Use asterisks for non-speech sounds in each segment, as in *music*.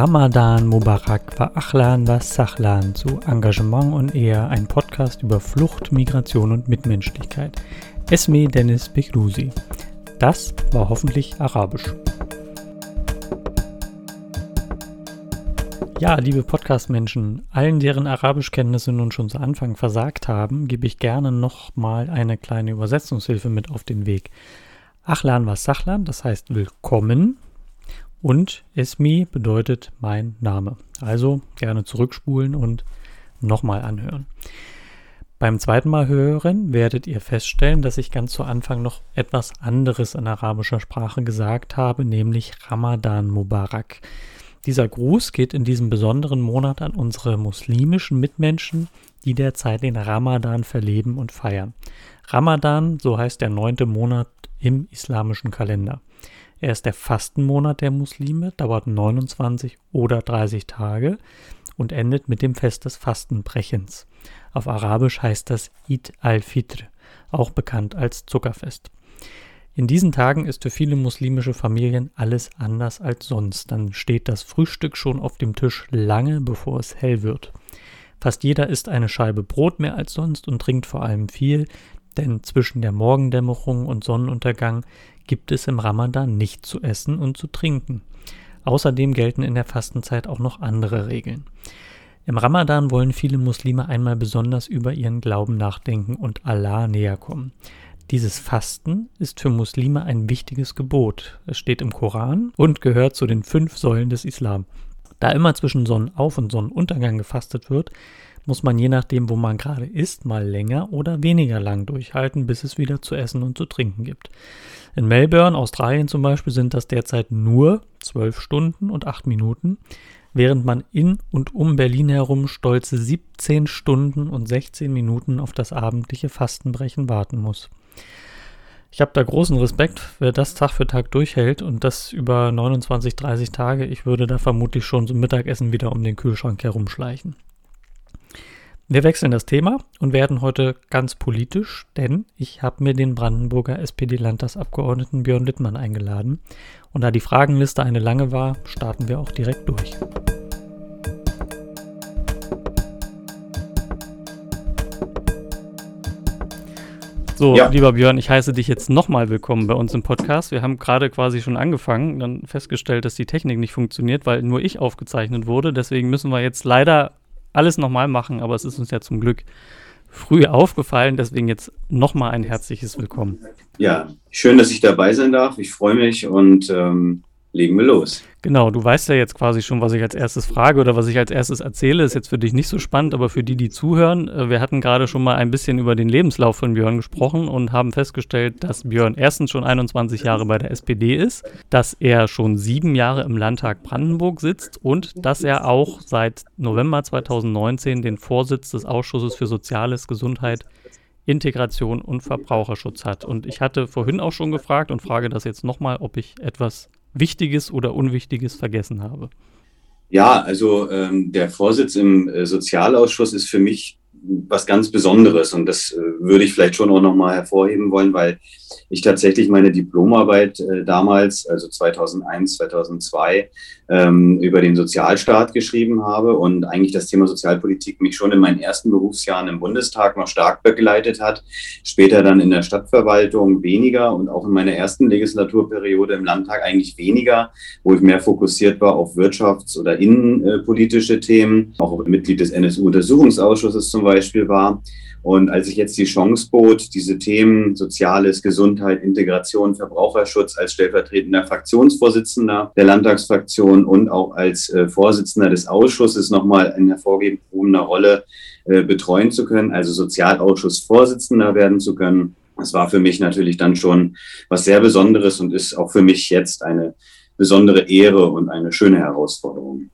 Ramadan Mubarak wa Achlan wa Sachlan zu Engagement und Ehe, ein Podcast über Flucht, Migration und Mitmenschlichkeit. Esme Dennis Bekrusi. Das war hoffentlich arabisch. Ja, liebe Podcast-Menschen, allen, deren Arabischkenntnisse nun schon zu Anfang versagt haben, gebe ich gerne nochmal eine kleine Übersetzungshilfe mit auf den Weg. Achlan was Sachlan, das heißt willkommen, und Esmi bedeutet mein Name. Also gerne zurückspulen und nochmal anhören. Beim zweiten Mal hören werdet ihr feststellen, dass ich ganz zu Anfang noch etwas anderes in arabischer Sprache gesagt habe, nämlich Ramadan Mubarak. Dieser Gruß geht in diesem besonderen Monat an unsere muslimischen Mitmenschen, die derzeit den Ramadan verleben und feiern. Ramadan, so heißt der neunte Monat im islamischen Kalender. Er ist der Fastenmonat der Muslime, dauert 29 oder 30 Tage und endet mit dem Fest des Fastenbrechens. Auf Arabisch heißt das Eid al-Fitr, auch bekannt als Zuckerfest. In diesen Tagen ist für viele muslimische Familien alles anders als sonst. Dann steht das Frühstück schon auf dem Tisch lange bevor es hell wird. Fast jeder isst eine Scheibe Brot mehr als sonst und trinkt vor allem viel, denn zwischen der Morgendämmerung und Sonnenuntergang gibt es im Ramadan nicht zu essen und zu trinken. Außerdem gelten in der Fastenzeit auch noch andere Regeln. Im Ramadan wollen viele Muslime einmal besonders über ihren Glauben nachdenken und Allah näher kommen. Dieses Fasten ist für Muslime ein wichtiges Gebot. Es steht im Koran und gehört zu den fünf Säulen des Islam. Da immer zwischen Sonnenauf- und Sonnenuntergang gefastet wird, muss man je nachdem, wo man gerade ist, mal länger oder weniger lang durchhalten, bis es wieder zu essen und zu trinken gibt. In Melbourne, Australien zum Beispiel, sind das derzeit nur 12 Stunden und 8 Minuten, während man in und um Berlin herum stolze 17 Stunden und 16 Minuten auf das abendliche Fastenbrechen warten muss. Ich habe da großen Respekt, wer das Tag für Tag durchhält und das über 29, 30 Tage. Ich würde da vermutlich schon zum Mittagessen wieder um den Kühlschrank herumschleichen. Wir wechseln das Thema und werden heute ganz politisch, denn ich habe mir den Brandenburger SPD-Landtagsabgeordneten Björn Littmann eingeladen. Und da die Fragenliste eine lange war, starten wir auch direkt durch. So, ja. lieber Björn, ich heiße dich jetzt nochmal willkommen bei uns im Podcast. Wir haben gerade quasi schon angefangen, dann festgestellt, dass die Technik nicht funktioniert, weil nur ich aufgezeichnet wurde. Deswegen müssen wir jetzt leider alles nochmal machen, aber es ist uns ja zum Glück früh aufgefallen. Deswegen jetzt nochmal ein herzliches Willkommen. Ja, schön, dass ich dabei sein darf. Ich freue mich und ähm, legen wir los. Genau, du weißt ja jetzt quasi schon, was ich als erstes frage oder was ich als erstes erzähle. Ist jetzt für dich nicht so spannend, aber für die, die zuhören, äh, wir hatten gerade schon mal ein bisschen über den Lebenslauf von Björn gesprochen und haben festgestellt, dass Björn erstens schon 21 Jahre bei der SPD ist, dass er schon sieben Jahre im Landtag Brandenburg sitzt und dass er auch seit November 2019 den Vorsitz des Ausschusses für Soziales, Gesundheit, Integration und Verbraucherschutz hat. Und ich hatte vorhin auch schon gefragt und frage das jetzt nochmal, ob ich etwas Wichtiges oder Unwichtiges vergessen habe? Ja, also ähm, der Vorsitz im äh, Sozialausschuss ist für mich was ganz Besonderes. Und das äh, würde ich vielleicht schon auch nochmal hervorheben wollen, weil ich tatsächlich meine Diplomarbeit äh, damals, also 2001, 2002, ähm, über den Sozialstaat geschrieben habe und eigentlich das Thema Sozialpolitik mich schon in meinen ersten Berufsjahren im Bundestag noch stark begleitet hat, später dann in der Stadtverwaltung weniger und auch in meiner ersten Legislaturperiode im Landtag eigentlich weniger, wo ich mehr fokussiert war auf wirtschafts- oder innenpolitische Themen, auch Mitglied des NSU-Untersuchungsausschusses zum Beispiel war. Und als ich jetzt die Chance bot, diese Themen Soziales, Gesundheit, Integration, Verbraucherschutz als stellvertretender Fraktionsvorsitzender der Landtagsfraktion und auch als äh, Vorsitzender des Ausschusses nochmal in hervorgehobener Rolle äh, betreuen zu können, also Sozialausschussvorsitzender werden zu können, das war für mich natürlich dann schon was sehr Besonderes und ist auch für mich jetzt eine besondere Ehre und eine schöne Herausforderung.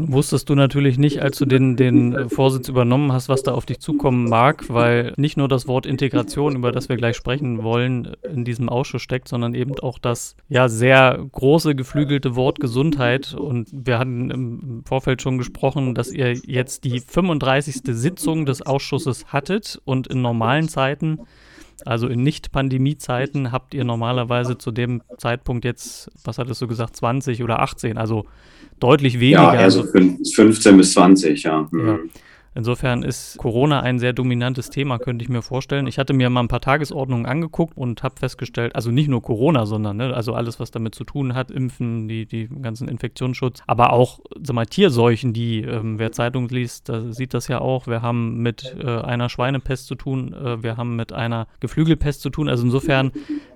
Wusstest du natürlich nicht, als du den, den äh, Vorsitz übernommen hast, was da auf dich zukommen mag, weil nicht nur das Wort Integration, über das wir gleich sprechen wollen, in diesem Ausschuss steckt, sondern eben auch das ja sehr große geflügelte Wort Gesundheit. Und wir hatten im Vorfeld schon gesprochen, dass ihr jetzt die 35. Sitzung des Ausschusses hattet und in normalen Zeiten Also in Nicht-Pandemie-Zeiten habt ihr normalerweise zu dem Zeitpunkt jetzt, was hattest du gesagt, 20 oder 18, also deutlich weniger. Ja, also 15 bis 20, ja. Mhm. ja. Insofern ist Corona ein sehr dominantes Thema, könnte ich mir vorstellen. Ich hatte mir mal ein paar Tagesordnungen angeguckt und habe festgestellt, also nicht nur Corona, sondern ne, also alles, was damit zu tun hat, Impfen, die, die ganzen Infektionsschutz, aber auch sag mal, Tierseuchen, die, ähm, wer Zeitung liest, da sieht das ja auch. Wir haben mit äh, einer Schweinepest zu tun, äh, wir haben mit einer Geflügelpest zu tun. Also insofern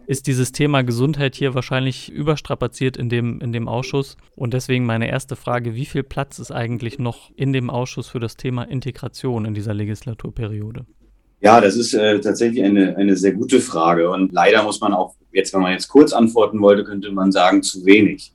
ist dieses Thema Gesundheit hier wahrscheinlich überstrapaziert in dem, in dem Ausschuss. Und deswegen meine erste Frage, wie viel Platz ist eigentlich noch in dem Ausschuss für das Thema Integration in dieser Legislaturperiode? Ja, das ist äh, tatsächlich eine, eine sehr gute Frage. Und leider muss man auch, jetzt, wenn man jetzt kurz antworten wollte, könnte man sagen, zu wenig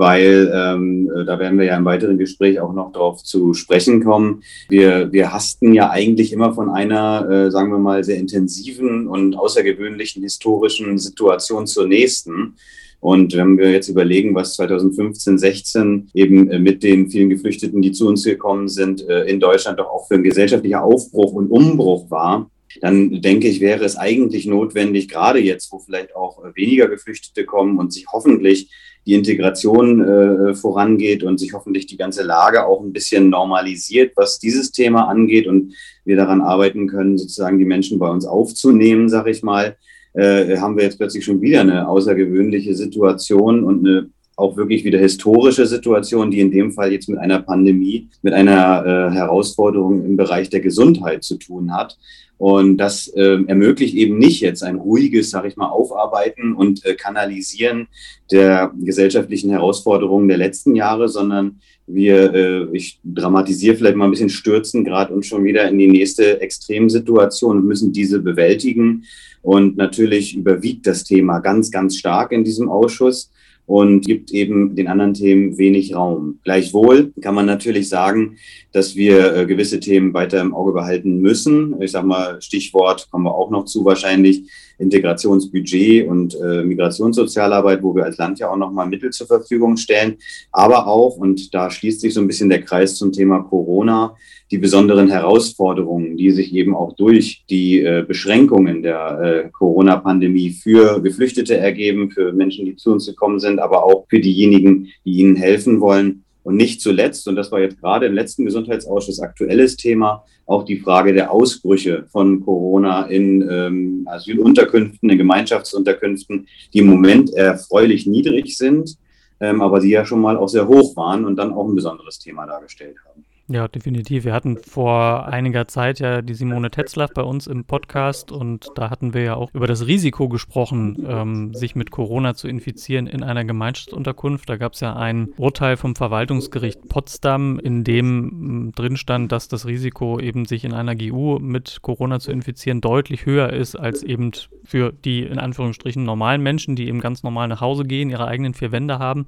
weil ähm, äh, da werden wir ja im weiteren Gespräch auch noch darauf zu sprechen kommen. Wir, wir hasten ja eigentlich immer von einer, äh, sagen wir mal, sehr intensiven und außergewöhnlichen historischen Situation zur nächsten. Und wenn wir jetzt überlegen, was 2015, 16 eben äh, mit den vielen Geflüchteten, die zu uns gekommen sind, äh, in Deutschland doch auch für ein gesellschaftlicher Aufbruch und Umbruch war, dann denke ich, wäre es eigentlich notwendig, gerade jetzt, wo vielleicht auch weniger Geflüchtete kommen und sich hoffentlich die Integration äh, vorangeht und sich hoffentlich die ganze Lage auch ein bisschen normalisiert, was dieses Thema angeht und wir daran arbeiten können, sozusagen die Menschen bei uns aufzunehmen, sage ich mal, äh, haben wir jetzt plötzlich schon wieder eine außergewöhnliche Situation und eine auch wirklich wieder historische Situation, die in dem Fall jetzt mit einer Pandemie, mit einer äh, Herausforderung im Bereich der Gesundheit zu tun hat. Und das äh, ermöglicht eben nicht jetzt ein ruhiges, sage ich mal, Aufarbeiten und äh, Kanalisieren der gesellschaftlichen Herausforderungen der letzten Jahre, sondern wir, äh, ich dramatisiere vielleicht mal ein bisschen, stürzen gerade uns schon wieder in die nächste Extremsituation und müssen diese bewältigen. Und natürlich überwiegt das Thema ganz, ganz stark in diesem Ausschuss und gibt eben den anderen Themen wenig Raum. Gleichwohl kann man natürlich sagen, dass wir äh, gewisse Themen weiter im Auge behalten müssen. Ich sage mal, Stichwort kommen wir auch noch zu wahrscheinlich, Integrationsbudget und äh, Migrationssozialarbeit, wo wir als Land ja auch nochmal Mittel zur Verfügung stellen. Aber auch, und da schließt sich so ein bisschen der Kreis zum Thema Corona, die besonderen Herausforderungen, die sich eben auch durch die äh, Beschränkungen der äh, Corona-Pandemie für Geflüchtete ergeben, für Menschen, die zu uns gekommen sind, aber auch für diejenigen, die ihnen helfen wollen. Und nicht zuletzt, und das war jetzt gerade im letzten Gesundheitsausschuss aktuelles Thema, auch die Frage der Ausbrüche von Corona in ähm, Asylunterkünften, in Gemeinschaftsunterkünften, die im Moment erfreulich niedrig sind, ähm, aber die ja schon mal auch sehr hoch waren und dann auch ein besonderes Thema dargestellt haben. Ja, definitiv. Wir hatten vor einiger Zeit ja die Simone Tetzlaff bei uns im Podcast und da hatten wir ja auch über das Risiko gesprochen, ähm, sich mit Corona zu infizieren in einer Gemeinschaftsunterkunft. Da gab es ja ein Urteil vom Verwaltungsgericht Potsdam, in dem hm, drin stand, dass das Risiko eben sich in einer GU mit Corona zu infizieren deutlich höher ist als eben für die in Anführungsstrichen normalen Menschen, die eben ganz normal nach Hause gehen, ihre eigenen vier Wände haben.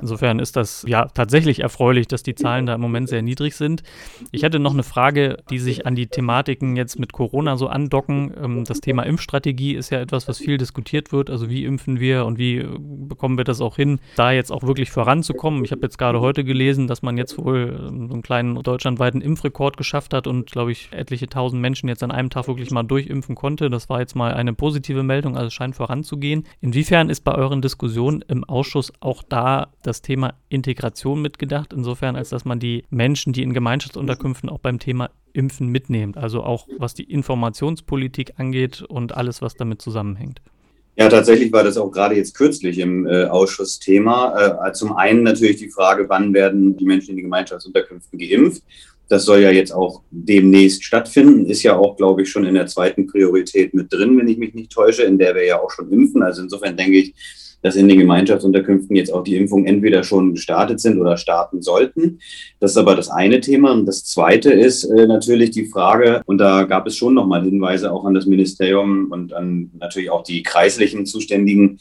Insofern ist das ja tatsächlich erfreulich, dass die Zahlen da im Moment sehr niedrig sind. Ich hätte noch eine Frage, die sich an die Thematiken jetzt mit Corona so andocken. Ähm, das Thema Impfstrategie ist ja etwas, was viel diskutiert wird. Also wie impfen wir und wie äh, bekommen wir das auch hin, da jetzt auch wirklich voranzukommen. Ich habe jetzt gerade heute gelesen, dass man jetzt wohl ähm, so einen kleinen deutschlandweiten Impfrekord geschafft hat und glaube ich etliche tausend Menschen jetzt an einem Tag wirklich mal durchimpfen konnte. Das war jetzt mal eine positive Meldung, also es scheint voranzugehen. Inwiefern ist bei euren Diskussionen im Ausschuss auch da das Thema Integration mitgedacht, insofern als dass man die Menschen, die in Gemeinschaftsunterkünften auch beim Thema Impfen mitnimmt, also auch was die Informationspolitik angeht und alles, was damit zusammenhängt. Ja, tatsächlich war das auch gerade jetzt kürzlich im äh, Ausschuss Thema. Äh, zum einen natürlich die Frage, wann werden die Menschen in die Gemeinschaftsunterkünften geimpft? Das soll ja jetzt auch demnächst stattfinden, ist ja auch, glaube ich, schon in der zweiten Priorität mit drin, wenn ich mich nicht täusche, in der wir ja auch schon impfen. Also insofern denke ich, dass in den Gemeinschaftsunterkünften jetzt auch die Impfungen entweder schon gestartet sind oder starten sollten. Das ist aber das eine Thema. Und das zweite ist äh, natürlich die Frage, und da gab es schon nochmal Hinweise auch an das Ministerium und an natürlich auch die kreislichen Zuständigen,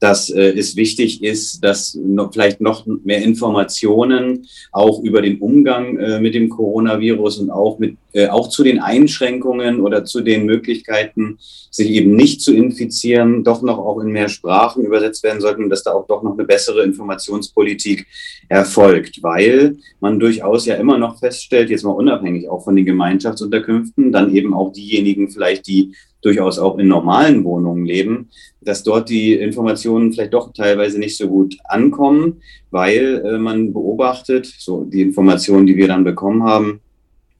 dass äh, es wichtig ist, dass noch, vielleicht noch mehr Informationen auch über den Umgang äh, mit dem Coronavirus und auch mit äh, auch zu den Einschränkungen oder zu den Möglichkeiten, sich eben nicht zu infizieren, doch noch auch in mehr Sprachen übersetzt werden sollten, dass da auch doch noch eine bessere Informationspolitik erfolgt, weil man durchaus ja immer noch feststellt, jetzt mal unabhängig auch von den Gemeinschaftsunterkünften, dann eben auch diejenigen vielleicht, die durchaus auch in normalen Wohnungen leben, dass dort die Informationen vielleicht doch teilweise nicht so gut ankommen, weil äh, man beobachtet, so die Informationen, die wir dann bekommen haben,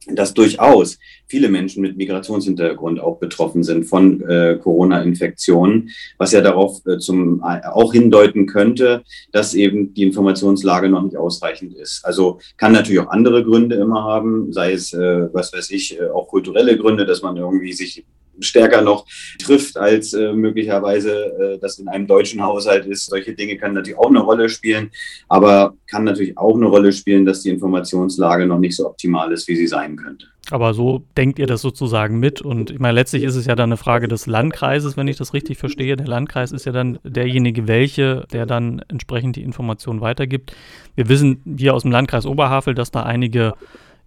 dass durchaus viele Menschen mit Migrationshintergrund auch betroffen sind von äh, Corona-Infektionen, was ja darauf äh, zum, äh, auch hindeuten könnte, dass eben die Informationslage noch nicht ausreichend ist. Also kann natürlich auch andere Gründe immer haben, sei es, äh, was weiß ich, äh, auch kulturelle Gründe, dass man irgendwie sich stärker noch trifft, als äh, möglicherweise äh, das in einem deutschen Haushalt ist. Solche Dinge können natürlich auch eine Rolle spielen, aber kann natürlich auch eine Rolle spielen, dass die Informationslage noch nicht so optimal ist, wie sie sein könnte. Aber so denkt ihr das sozusagen mit. Und ich meine, letztlich ist es ja dann eine Frage des Landkreises, wenn ich das richtig verstehe. Der Landkreis ist ja dann derjenige, welche, der dann entsprechend die Informationen weitergibt. Wir wissen hier aus dem Landkreis Oberhavel, dass da einige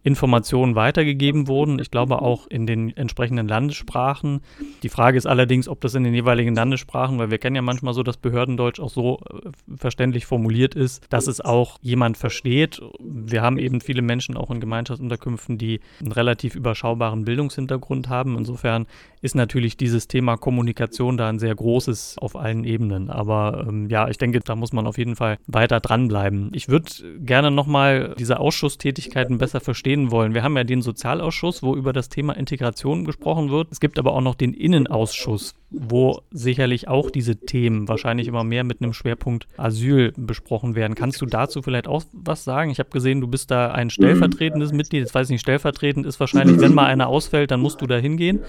Informationen weitergegeben wurden. Ich glaube auch in den entsprechenden Landessprachen. Die Frage ist allerdings, ob das in den jeweiligen Landessprachen, weil wir kennen ja manchmal so, dass Behördendeutsch auch so äh, verständlich formuliert ist, dass es auch jemand versteht. Wir haben eben viele Menschen auch in Gemeinschaftsunterkünften, die einen relativ überschaubaren Bildungshintergrund haben. Insofern ist natürlich dieses Thema Kommunikation da ein sehr großes auf allen Ebenen. Aber ähm, ja, ich denke, da muss man auf jeden Fall weiter dranbleiben. Ich würde gerne nochmal diese Ausschusstätigkeiten besser verstehen reden wollen. Wir haben ja den Sozialausschuss, wo über das Thema Integration gesprochen wird. Es gibt aber auch noch den Innenausschuss, wo sicherlich auch diese Themen wahrscheinlich immer mehr mit einem Schwerpunkt Asyl besprochen werden. Kannst du dazu vielleicht auch was sagen? Ich habe gesehen, du bist da ein stellvertretendes Mitglied. Jetzt weiß ich nicht, stellvertretend ist wahrscheinlich, wenn mal einer ausfällt, dann musst du da hingehen.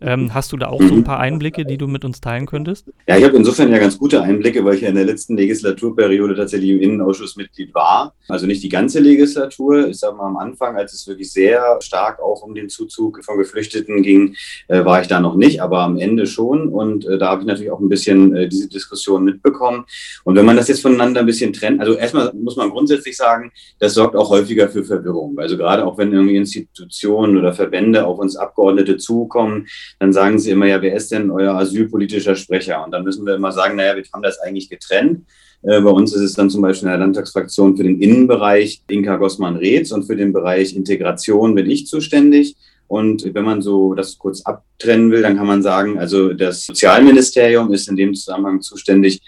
Ähm, hast du da auch so ein paar Einblicke, die du mit uns teilen könntest? Ja, ich habe insofern ja ganz gute Einblicke, weil ich ja in der letzten Legislaturperiode tatsächlich im Innenausschuss Mitglied war. Also nicht die ganze Legislatur. Ich sage mal am Anfang, als es wirklich sehr stark auch um den Zuzug von Geflüchteten ging, äh, war ich da noch nicht, aber am Ende schon. Und äh, da habe ich natürlich auch ein bisschen äh, diese Diskussion mitbekommen. Und wenn man das jetzt voneinander ein bisschen trennt, also erstmal muss man grundsätzlich sagen, das sorgt auch häufiger für Verwirrung. Also gerade auch wenn irgendwie Institutionen oder Verbände auf uns Abgeordnete zukommen, dann sagen sie immer, ja, wer ist denn euer asylpolitischer Sprecher? Und dann müssen wir immer sagen, naja, wir haben das eigentlich getrennt. Äh, bei uns ist es dann zum Beispiel in der Landtagsfraktion für den Innenbereich Inka Gossmann-Reetz und für den Bereich Integration bin ich zuständig. Und wenn man so das kurz abtrennen will, dann kann man sagen, also das Sozialministerium ist in dem Zusammenhang zuständig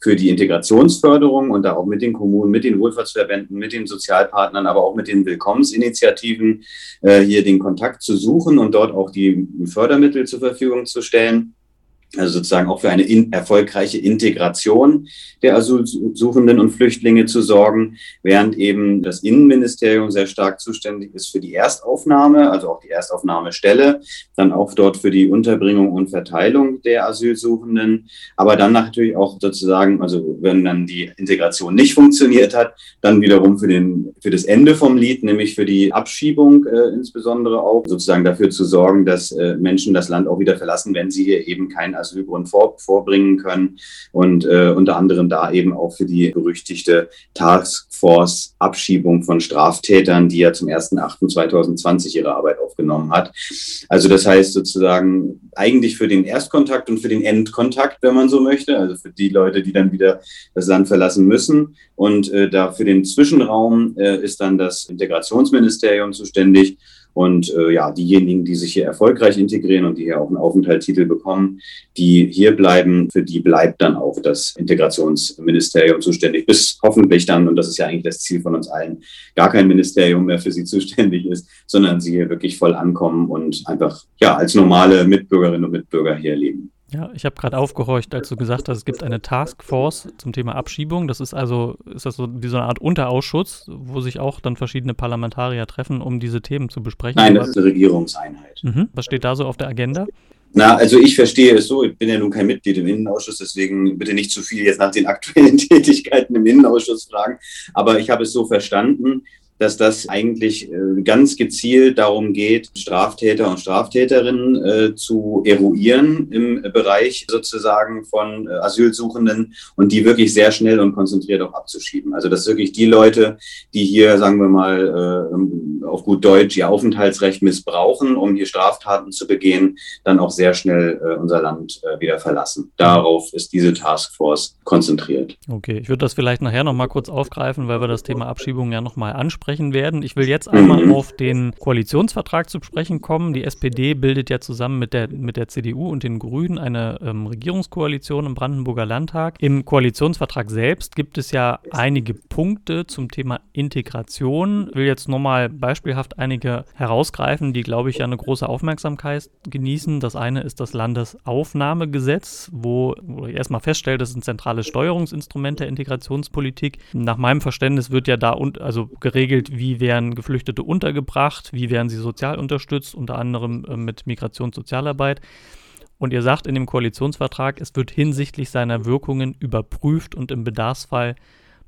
für die Integrationsförderung und da auch mit den Kommunen, mit den Wohlfahrtsverbänden, mit den Sozialpartnern, aber auch mit den Willkommensinitiativen äh, hier den Kontakt zu suchen und dort auch die Fördermittel zur Verfügung zu stellen also sozusagen auch für eine in, erfolgreiche Integration der Asylsuchenden und Flüchtlinge zu sorgen, während eben das Innenministerium sehr stark zuständig ist für die Erstaufnahme, also auch die Erstaufnahmestelle, dann auch dort für die Unterbringung und Verteilung der Asylsuchenden, aber dann natürlich auch sozusagen, also wenn dann die Integration nicht funktioniert hat, dann wiederum für, den, für das Ende vom Lied, nämlich für die Abschiebung äh, insbesondere auch, sozusagen dafür zu sorgen, dass äh, Menschen das Land auch wieder verlassen, wenn sie hier eben kein Asylgrund vor, vorbringen können und äh, unter anderem da eben auch für die berüchtigte Taskforce Abschiebung von Straftätern, die ja zum 1.8.2020 ihre Arbeit aufgenommen hat. Also das heißt sozusagen eigentlich für den Erstkontakt und für den Endkontakt, wenn man so möchte, also für die Leute, die dann wieder das Land verlassen müssen. Und äh, da für den Zwischenraum äh, ist dann das Integrationsministerium zuständig. Und äh, ja, diejenigen, die sich hier erfolgreich integrieren und die hier auch einen Aufenthaltstitel bekommen, die hier bleiben, für die bleibt dann auch das Integrationsministerium zuständig, bis hoffentlich dann, und das ist ja eigentlich das Ziel von uns allen, gar kein Ministerium mehr für sie *laughs* zuständig ist, sondern sie hier wirklich voll ankommen und einfach ja als normale Mitbürgerinnen und Mitbürger hier leben. Ja, ich habe gerade aufgehorcht, als du gesagt hast, es gibt eine Taskforce zum Thema Abschiebung. Das ist also, ist das so wie so eine Art Unterausschuss, wo sich auch dann verschiedene Parlamentarier treffen, um diese Themen zu besprechen. Nein, das ist eine Regierungseinheit. Mhm. Was steht da so auf der Agenda? Na, also ich verstehe es so, ich bin ja nun kein Mitglied im Innenausschuss, deswegen bitte nicht zu viel jetzt nach den aktuellen *laughs* Tätigkeiten im Innenausschuss fragen. Aber ich habe es so verstanden, dass das eigentlich äh, ganz gezielt darum geht, Straftäter und Straftäterinnen äh, zu eruieren im Bereich sozusagen von äh, Asylsuchenden und die wirklich sehr schnell und konzentriert auch abzuschieben. Also dass wirklich die Leute, die hier, sagen wir mal, auf gut Deutsch ihr Aufenthaltsrecht missbrauchen, um hier Straftaten zu begehen, dann auch sehr schnell unser Land wieder verlassen. Darauf ist diese Taskforce konzentriert. Okay, ich würde das vielleicht nachher nochmal kurz aufgreifen, weil wir das Thema Abschiebung ja nochmal ansprechen sprechen werden. Ich will jetzt einmal mhm. auf den Koalitionsvertrag zu sprechen kommen. Die SPD bildet ja zusammen mit der, mit der CDU und den Grünen eine ähm, Regierungskoalition im Brandenburger Landtag. Im Koalitionsvertrag selbst gibt es ja einige Punkte zum Thema Integration. Ich will jetzt nochmal beispielhaft einige herausgreifen, die, glaube ich, ja eine große Aufmerksamkeit genießen. Das eine ist das Landesaufnahmegesetz, wo, wo ich erstmal feststelle, das ist ein zentrales Steuerungsinstrument der Integrationspolitik. Nach meinem Verständnis wird ja da und, also geregelt, geregelt, wie werden Geflüchtete untergebracht, wie werden sie sozial unterstützt, unter anderem äh, mit Migrationssozialarbeit. Und ihr sagt in dem Koalitionsvertrag, es wird hinsichtlich seiner Wirkungen überprüft und im Bedarfsfall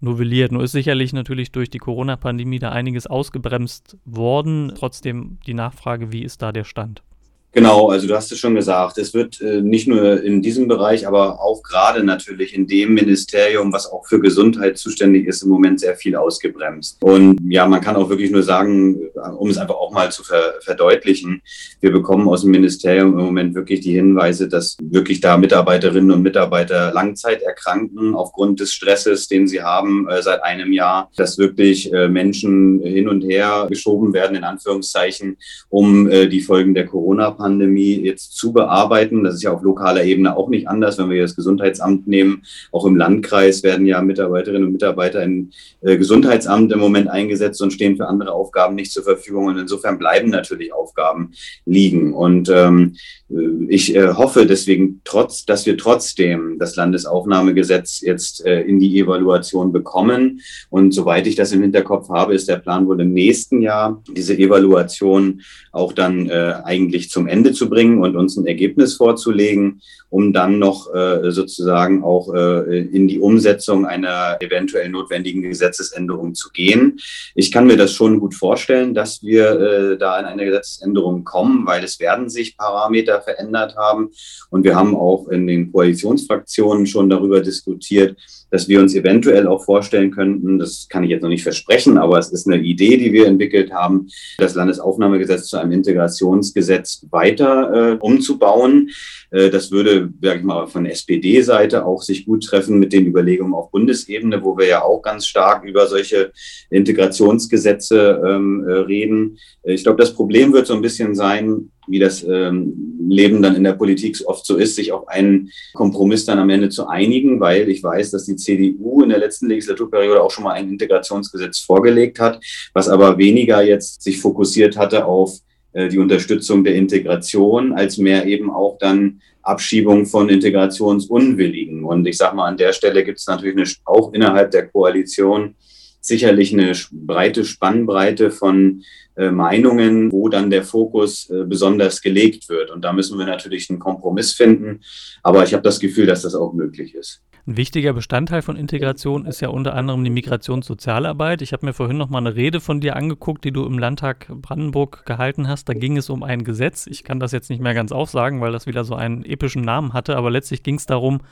novelliert. Nur ist sicherlich natürlich durch die Corona-Pandemie da einiges ausgebremst worden. Trotzdem die Nachfrage, wie ist da der Stand? Genau, also du hast es schon gesagt, es wird äh, nicht nur in diesem Bereich, aber auch gerade natürlich in dem Ministerium, was auch für Gesundheit zuständig ist, im Moment sehr viel ausgebremst. Und ja, man kann auch wirklich nur sagen, um es einfach auch mal zu ver verdeutlichen, wir bekommen aus dem Ministerium im Moment wirklich die Hinweise, dass wirklich da Mitarbeiterinnen und Mitarbeiter Langzeit erkranken aufgrund des Stresses, den sie haben äh, seit einem Jahr, dass wirklich äh, Menschen hin und her geschoben werden, in Anführungszeichen, um äh, die Folgen der Corona Corona-Pandemie jetzt zu bearbeiten. Das ist ja auf lokaler Ebene auch nicht anders, wenn wir das Gesundheitsamt nehmen. Auch im Landkreis werden ja Mitarbeiterinnen und Mitarbeiter im äh, Gesundheitsamt im Moment eingesetzt und stehen für andere Aufgaben nicht zur Verfügung. Und insofern bleiben natürlich Aufgaben liegen. Und ähm, äh, ich äh, hoffe deswegen, trotz, dass wir trotzdem das Landesaufnahmegesetz jetzt äh, in die Evaluation bekommen. Und soweit ich das im Hinterkopf habe, ist der Plan wohl im nächsten Jahr, diese Evaluation auch dann äh, eigentlich zum Ende zu bringen und uns ein Ergebnis vorzulegen, um dann noch äh, sozusagen auch äh, in die Umsetzung einer eventuell notwendigen Gesetzesänderung zu gehen. Ich kann mir das schon gut vorstellen, dass wir äh, da in eine Gesetzesänderung kommen, weil es werden sich Parameter verändert haben. Und wir haben auch in den Koalitionsfraktionen schon darüber diskutiert, dass wir uns eventuell auch vorstellen könnten, das kann ich jetzt noch nicht versprechen, aber es ist eine Idee, die wir entwickelt haben, das Landesaufnahmegesetz zu einem Integrationsgesetz weiter äh, umzubauen. Äh, das würde, sage ich mal, von SPD-Seite auch sich gut treffen mit den Überlegungen auf Bundesebene, wo wir ja auch ganz stark über solche Integrationsgesetze ähm, äh, reden. Äh, ich glaube, das Problem wird so ein bisschen sein, wie das ähm, Leben dann in der Politik oft so ist, sich auf einen Kompromiss dann am Ende zu einigen, weil ich weiß, dass die CDU in der letzten Legislaturperiode auch schon mal ein Integrationsgesetz vorgelegt hat, was aber weniger jetzt sich fokussiert hatte auf äh, die Unterstützung der Integration, als mehr eben auch dann Abschiebung von Integrationsunwilligen. Und ich sage mal, an der Stelle gibt es natürlich eine, auch innerhalb der Koalition sicherlich eine breite Spannbreite von äh, Meinungen, wo dann der Fokus äh, besonders gelegt wird. Und da müssen wir natürlich einen Kompromiss finden. Aber ich habe das Gefühl, dass das auch möglich ist. Ein wichtiger Bestandteil von Integration ist ja unter anderem die Migrationssozialarbeit. Ich habe mir vorhin noch mal eine Rede von dir angeguckt, die du im Landtag Brandenburg gehalten hast. Da ging es um ein Gesetz. Ich kann das jetzt nicht mehr ganz aufsagen, weil das wieder so einen epischen Namen hatte. Aber letztlich ging es darum,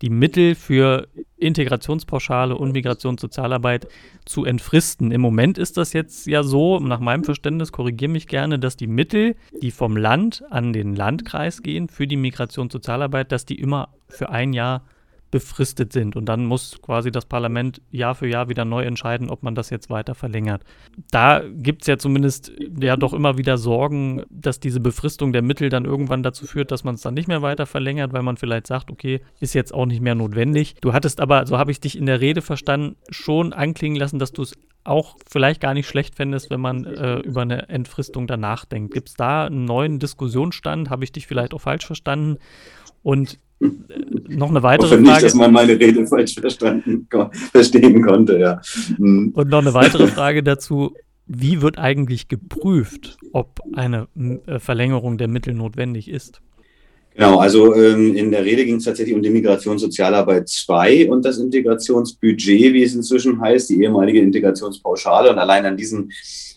die Mittel für Integrationspauschale und Migrationssozialarbeit zu entfristen. Im Moment ist das jetzt ja so, nach meinem Verständnis, korrigiere mich gerne, dass die Mittel, die vom Land an den Landkreis gehen für die Migrationssozialarbeit, dass die immer für ein Jahr befristet sind. Und dann muss quasi das Parlament Jahr für Jahr wieder neu entscheiden, ob man das jetzt weiter verlängert. Da gibt es ja zumindest ja doch immer wieder Sorgen, dass diese Befristung der Mittel dann irgendwann dazu führt, dass man es dann nicht mehr weiter verlängert, weil man vielleicht sagt, okay, ist jetzt auch nicht mehr notwendig. Du hattest aber, so habe ich dich in der Rede verstanden, schon anklingen lassen, dass du es auch vielleicht gar nicht schlecht fändest, wenn man äh, über eine Entfristung danach denkt. Gibt es da einen neuen Diskussionsstand? Habe ich dich vielleicht auch falsch verstanden? Und noch eine weitere Frage. nicht, dass man meine Rede falsch verstanden, verstehen konnte, ja. Hm. Und noch eine weitere Frage dazu. Wie wird eigentlich geprüft, ob eine äh, Verlängerung der Mittel notwendig ist? Genau, also ähm, in der Rede ging es tatsächlich um die Migrationssozialarbeit 2 und das Integrationsbudget, wie es inzwischen heißt, die ehemalige Integrationspauschale. Und allein an diesen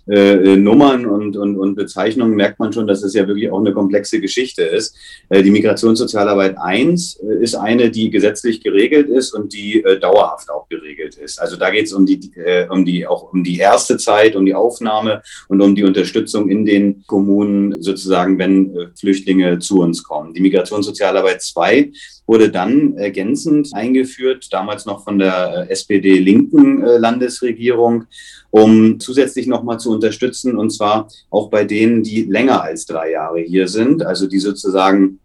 äh, äh, Nummern und, und, und Bezeichnungen merkt man schon, dass es ja wirklich auch eine komplexe Geschichte ist. Äh, die Migrationssozialarbeit 1 äh, ist eine, die gesetzlich geregelt ist und die äh, dauerhaft auch geregelt ist. Also da geht es um die, äh, um die, auch um die erste Zeit, um die Aufnahme und um die Unterstützung in den Kommunen sozusagen, wenn Flüchtlinge zu uns kommen. Die Migrationssozialarbeit 2 wurde dann ergänzend eingeführt, damals noch von der SPD-linken Landesregierung, um zusätzlich nochmal zu unterstützen, und zwar auch bei denen, die länger als drei Jahre hier sind, also die sozusagen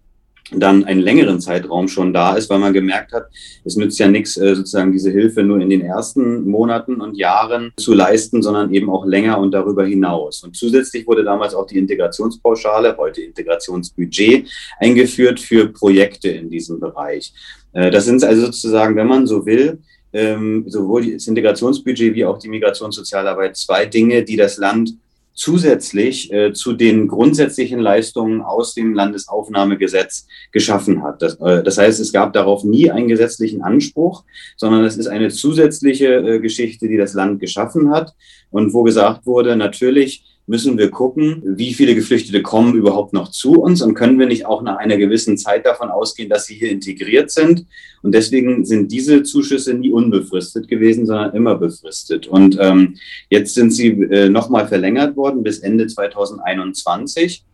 dann einen längeren Zeitraum schon da ist, weil man gemerkt hat, es nützt ja nichts, äh, sozusagen diese Hilfe nur in den ersten Monaten und Jahren zu leisten, sondern eben auch länger und darüber hinaus. Und zusätzlich wurde damals auch die Integrationspauschale, heute Integrationsbudget, eingeführt für Projekte in diesem Bereich. Äh, das sind also sozusagen, wenn man so will, ähm, sowohl das Integrationsbudget wie auch die Migrationssozialarbeit zwei Dinge, die das Land zusätzlich äh, zu den grundsätzlichen Leistungen aus dem Landesaufnahmegesetz geschaffen hat. Das, äh, das, heißt, es gab darauf nie einen gesetzlichen Anspruch, sondern es ist eine zusätzliche äh, Geschichte, die das Land geschaffen hat und wo gesagt wurde, natürlich müssen wir gucken, wie viele Geflüchtete kommen überhaupt noch zu uns und können wir nicht auch nach einer gewissen Zeit davon ausgehen, dass sie hier integriert sind. Und deswegen sind diese Zuschüsse nie unbefristet gewesen, sondern immer befristet. Und ähm, jetzt sind sie äh, nochmal verlängert worden bis Ende 2021.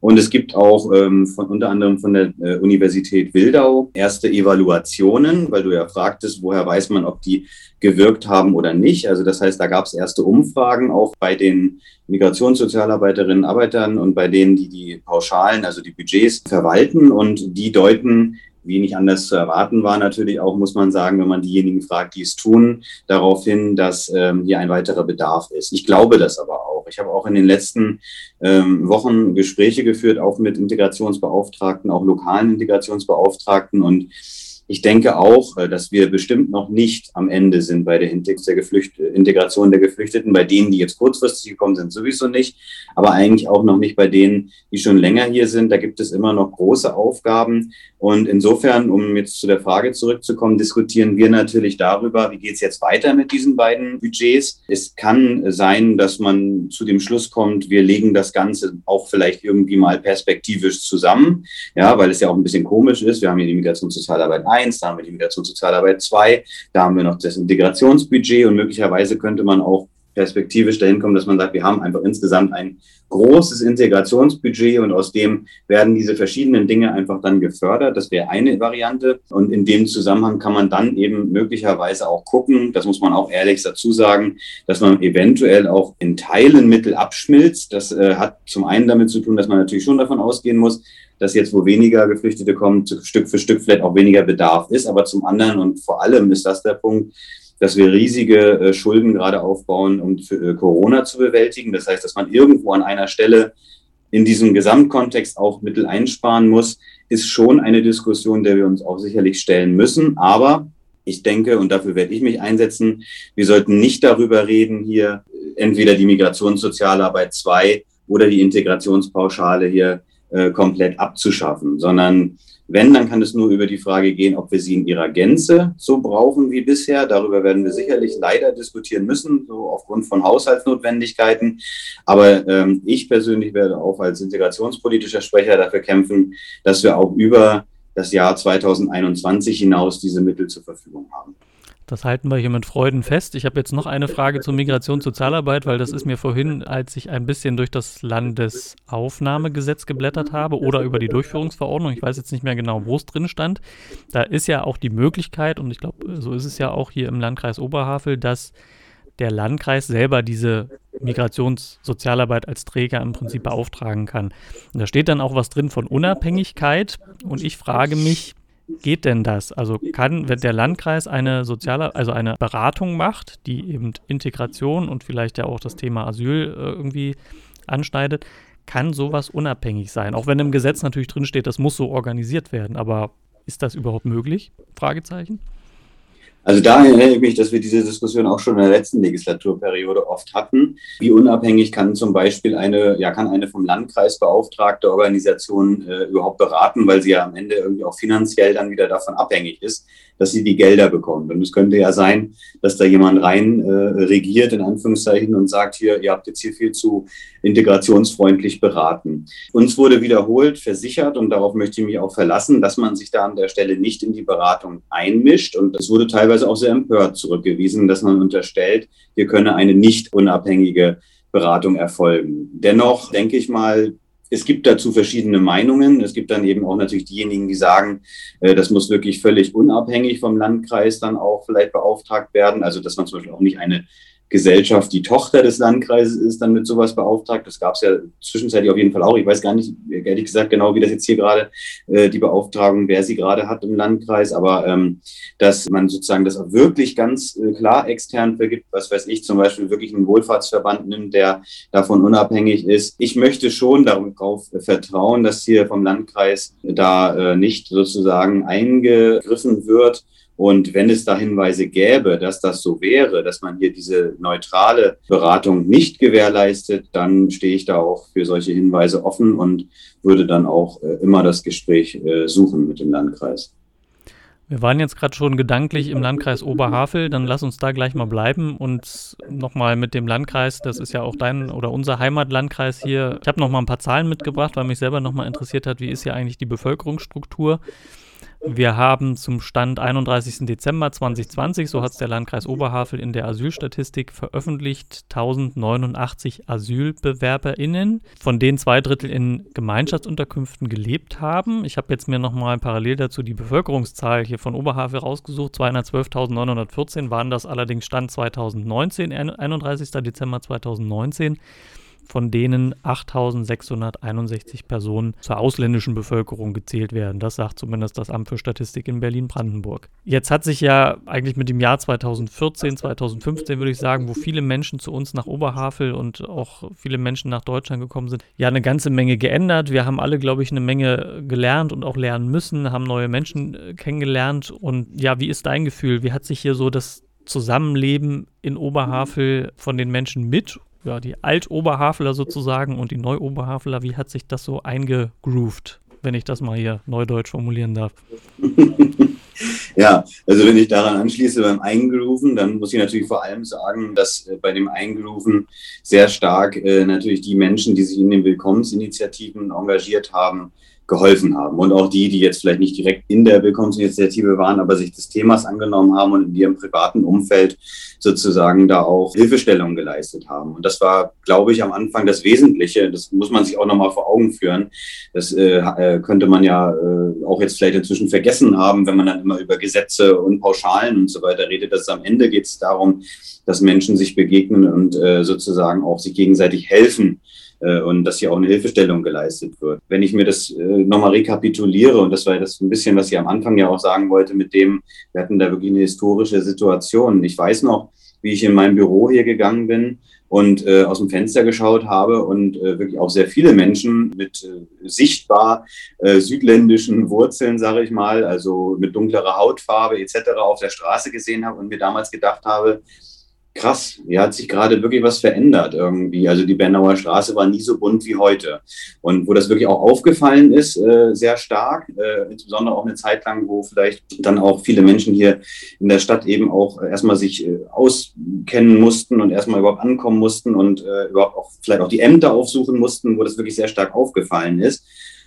Und es gibt auch ähm, von, unter anderem von der äh, Universität Wildau erste Evaluationen, weil du ja fragtest, woher weiß man, ob die gewirkt haben oder nicht. Also das heißt, da gab es erste Umfragen auch bei den Migrationssozialarbeiterinnen, Arbeitern und bei denen, die die Pauschalen, also die Budgets verwalten. Und die deuten wie nicht anders zu erwarten war, natürlich auch, muss man sagen, wenn man diejenigen fragt, die es tun, darauf hin, dass ähm, hier ein weiterer Bedarf ist. Ich glaube das aber auch. Ich habe auch in den letzten ähm, Wochen Gespräche geführt, auch mit Integrationsbeauftragten, auch lokalen Integrationsbeauftragten und ich denke auch, äh, dass wir bestimmt noch nicht am Ende sind bei der Integration der Geflüchteten. Bei denen, die jetzt kurzfristig gekommen sind, sowieso nicht. Aber eigentlich auch noch nicht bei denen, die schon länger hier sind. Da gibt es immer noch große Aufgaben. Und insofern, um jetzt zu der Frage zurückzukommen, diskutieren wir natürlich darüber, wie geht es jetzt weiter mit diesen beiden Budgets. Es kann sein, dass man zu dem Schluss kommt, wir legen das Ganze auch vielleicht irgendwie mal perspektivisch zusammen. Ja, weil es ja auch ein bisschen komisch ist. Wir haben hier die Migrationssozialarbeit 1, da haben wir die Migrationssozialarbeit 2, da haben wir noch das Integrationsbudget und möglicherweise könnte man auch perspektivisch dahin kommen, dass man sagt, wir haben einfach insgesamt ein großes Integrationsbudget und aus dem werden diese verschiedenen Dinge einfach dann gefördert. Das wäre eine Variante. Und in dem Zusammenhang kann man dann eben möglicherweise auch gucken, das muss man auch ehrlich dazu sagen, dass man eventuell auch in Teilen Mittel abschmilzt. Das äh, hat zum einen damit zu tun, dass man natürlich schon davon ausgehen muss, dass jetzt, wo weniger Geflüchtete kommen, Stück für Stück vielleicht auch weniger Bedarf ist. Aber zum anderen und vor allem ist das der Punkt, dass wir riesige äh, Schulden gerade aufbauen, um äh, Corona zu bewältigen. Das heißt, dass man irgendwo an einer Stelle in diesem Gesamtkontext auch Mittel einsparen muss, ist schon eine Diskussion, der wir uns auch sicherlich stellen müssen. Aber ich denke, und dafür werde ich mich einsetzen, wir sollten nicht darüber reden, hier entweder die Migrationssozialarbeit 2 oder die Integrationspauschale hier äh, komplett abzuschaffen, sondern wenn, dann kann es nur über die Frage gehen, ob wir sie in ihrer Gänze so brauchen wie bisher. Darüber werden wir sicherlich leider diskutieren müssen, so aufgrund von Haushaltsnotwendigkeiten. Aber ähm, ich persönlich werde auch als integrationspolitischer Sprecher dafür kämpfen, dass wir auch über das Jahr 2021 hinaus diese Mittel zur Verfügung haben. Das halten wir hier mit Freuden fest. Ich habe jetzt noch eine Frage zur Migration, Sozialarbeit, weil das ist mir vorhin, als ich ein bisschen durch das Landesaufnahmegesetz geblättert habe oder über die Durchführungsverordnung, ich weiß jetzt nicht mehr genau, wo es drin stand, da ist ja auch die Möglichkeit, und ich glaube, so ist es ja auch hier im Landkreis Oberhavel, dass der Landkreis selber diese Migrationssozialarbeit als Träger im Prinzip beauftragen kann. Und da steht dann auch was drin von Unabhängigkeit. Und ich frage mich, geht denn das? Also kann, wenn der Landkreis eine soziale, also eine Beratung macht, die eben Integration und vielleicht ja auch das Thema Asyl äh, irgendwie anschneidet, kann sowas unabhängig sein? Auch wenn im Gesetz natürlich drinsteht, das muss so organisiert werden, aber ist das überhaupt möglich? Fragezeichen. Also da erinnere ich mich, dass wir diese Diskussion auch schon in der letzten Legislaturperiode oft hatten. Wie unabhängig kann zum Beispiel eine, ja, kann eine vom Landkreis beauftragte Organisation äh, überhaupt beraten, weil sie ja am Ende irgendwie auch finanziell dann wieder davon abhängig ist, dass sie die Gelder bekommt. Und es könnte ja sein, dass da jemand rein äh, regiert, in Anführungszeichen, und sagt hier, ihr habt jetzt hier viel zu integrationsfreundlich beraten. Uns wurde wiederholt versichert, und darauf möchte ich mich auch verlassen, dass man sich da an der Stelle nicht in die Beratung einmischt. Und es wurde teilweise auch sehr empört zurückgewiesen, dass man unterstellt, hier könne eine nicht unabhängige Beratung erfolgen. Dennoch denke ich mal, es gibt dazu verschiedene Meinungen. Es gibt dann eben auch natürlich diejenigen, die sagen, äh, das muss wirklich völlig unabhängig vom Landkreis dann auch vielleicht beauftragt werden. Also dass man zum Beispiel auch nicht eine Gesellschaft, die Tochter des Landkreises ist, dann mit sowas beauftragt. Das gab es ja zwischenzeitlich auf jeden Fall auch. Ich weiß gar nicht, ehrlich gesagt, genau, wie das jetzt hier gerade äh, die Beauftragung, wer sie gerade hat im Landkreis, aber ähm, dass man sozusagen das auch wirklich ganz äh, klar extern vergibt, was weiß ich, zum Beispiel wirklich einen Wohlfahrtsverband nimmt, der davon unabhängig ist. Ich möchte schon darauf vertrauen, dass hier vom Landkreis da äh, nicht sozusagen eingegriffen wird und wenn es da Hinweise gäbe, dass das so wäre, dass man hier diese neutrale Beratung nicht gewährleistet, dann stehe ich da auch für solche Hinweise offen und würde dann auch äh, immer das Gespräch äh, suchen mit dem Landkreis. Wir waren jetzt gerade schon gedanklich im Landkreis Oberhavel, dann lass uns da gleich mal bleiben und nochmal mit dem Landkreis, das ist ja auch dein oder unser Heimatlandkreis hier. Ich habe nochmal ein paar Zahlen mitgebracht, weil mich selber nochmal interessiert hat, wie ist hier eigentlich die Bevölkerungsstruktur. Wir haben zum Stand 31. Dezember 2020, so hat es der Landkreis Oberhavel in der Asylstatistik veröffentlicht, 1089 AsylbewerberInnen, von denen zwei Drittel in Gemeinschaftsunterkünften gelebt haben. Ich habe jetzt mir nochmal parallel dazu die Bevölkerungszahl hier von Oberhavel rausgesucht. 212.914 waren das allerdings Stand 2019, 31. Dezember 2019 von denen 8.661 Personen zur ausländischen Bevölkerung gezählt werden. Das sagt zumindest das Amt für Statistik in Berlin-Brandenburg. Jetzt hat sich ja eigentlich mit dem Jahr 2014, 2015 würde ich sagen, wo viele Menschen zu uns nach Oberhavel und auch viele Menschen nach Deutschland gekommen sind, ja eine ganze Menge geändert. Wir haben alle, glaube ich, eine Menge gelernt und auch lernen müssen, haben neue Menschen äh, kennengelernt. Und ja, wie ist dein Gefühl? Wie hat sich hier so das Zusammenleben in Oberhavel von den Menschen mit ja, die Alt-Oberhaveler sozusagen und die Neu-Oberhaveler, wie hat sich das so eingegroovt, wenn ich das mal hier neudeutsch formulieren darf? *laughs* ja, also wenn ich daran anschließe beim Eingrooven, dann muss ich natürlich vor allem sagen, dass äh, bei dem Eingrooven sehr stark äh, natürlich die Menschen, die sich in den Willkommensinitiativen engagiert haben, geholfen haben. Und auch die, die jetzt vielleicht nicht direkt in der Willkommensinitiative waren, aber sich des Themas angenommen haben und in ihrem privaten Umfeld sozusagen da auch Hilfestellung geleistet haben. Und das war, glaube ich, am Anfang das Wesentliche. Das muss man sich auch nochmal vor Augen führen. Das äh, äh, könnte man ja äh, auch jetzt vielleicht inzwischen vergessen haben, wenn man dann immer über Gesetze und Pauschalen und so weiter redet. Dass am Ende geht es darum, dass Menschen sich begegnen und äh, sozusagen auch sich gegenseitig helfen und dass hier auch eine Hilfestellung geleistet wird. Wenn ich mir das äh, nochmal rekapituliere, und das war das ein bisschen, was ich am Anfang ja auch sagen wollte, mit dem, wir hatten da wirklich eine historische Situation. Ich weiß noch, wie ich in mein Büro hier gegangen bin und äh, aus dem Fenster geschaut habe und äh, wirklich auch sehr viele Menschen mit äh, sichtbar äh, südländischen Wurzeln, sage ich mal, also mit dunklerer Hautfarbe etc. auf der Straße gesehen habe und mir damals gedacht habe, krass, hier hat sich gerade wirklich was verändert irgendwie. Also die Bernauer Straße war nie so bunt wie heute. Und wo das wirklich auch aufgefallen ist, äh, sehr stark, äh, insbesondere auch eine Zeit lang, wo vielleicht dann auch viele Menschen hier in der Stadt eben auch erstmal sich äh, auskennen mussten und erstmal überhaupt ankommen mussten und äh, überhaupt auch vielleicht auch die Ämter aufsuchen mussten, wo das wirklich sehr stark aufgefallen ist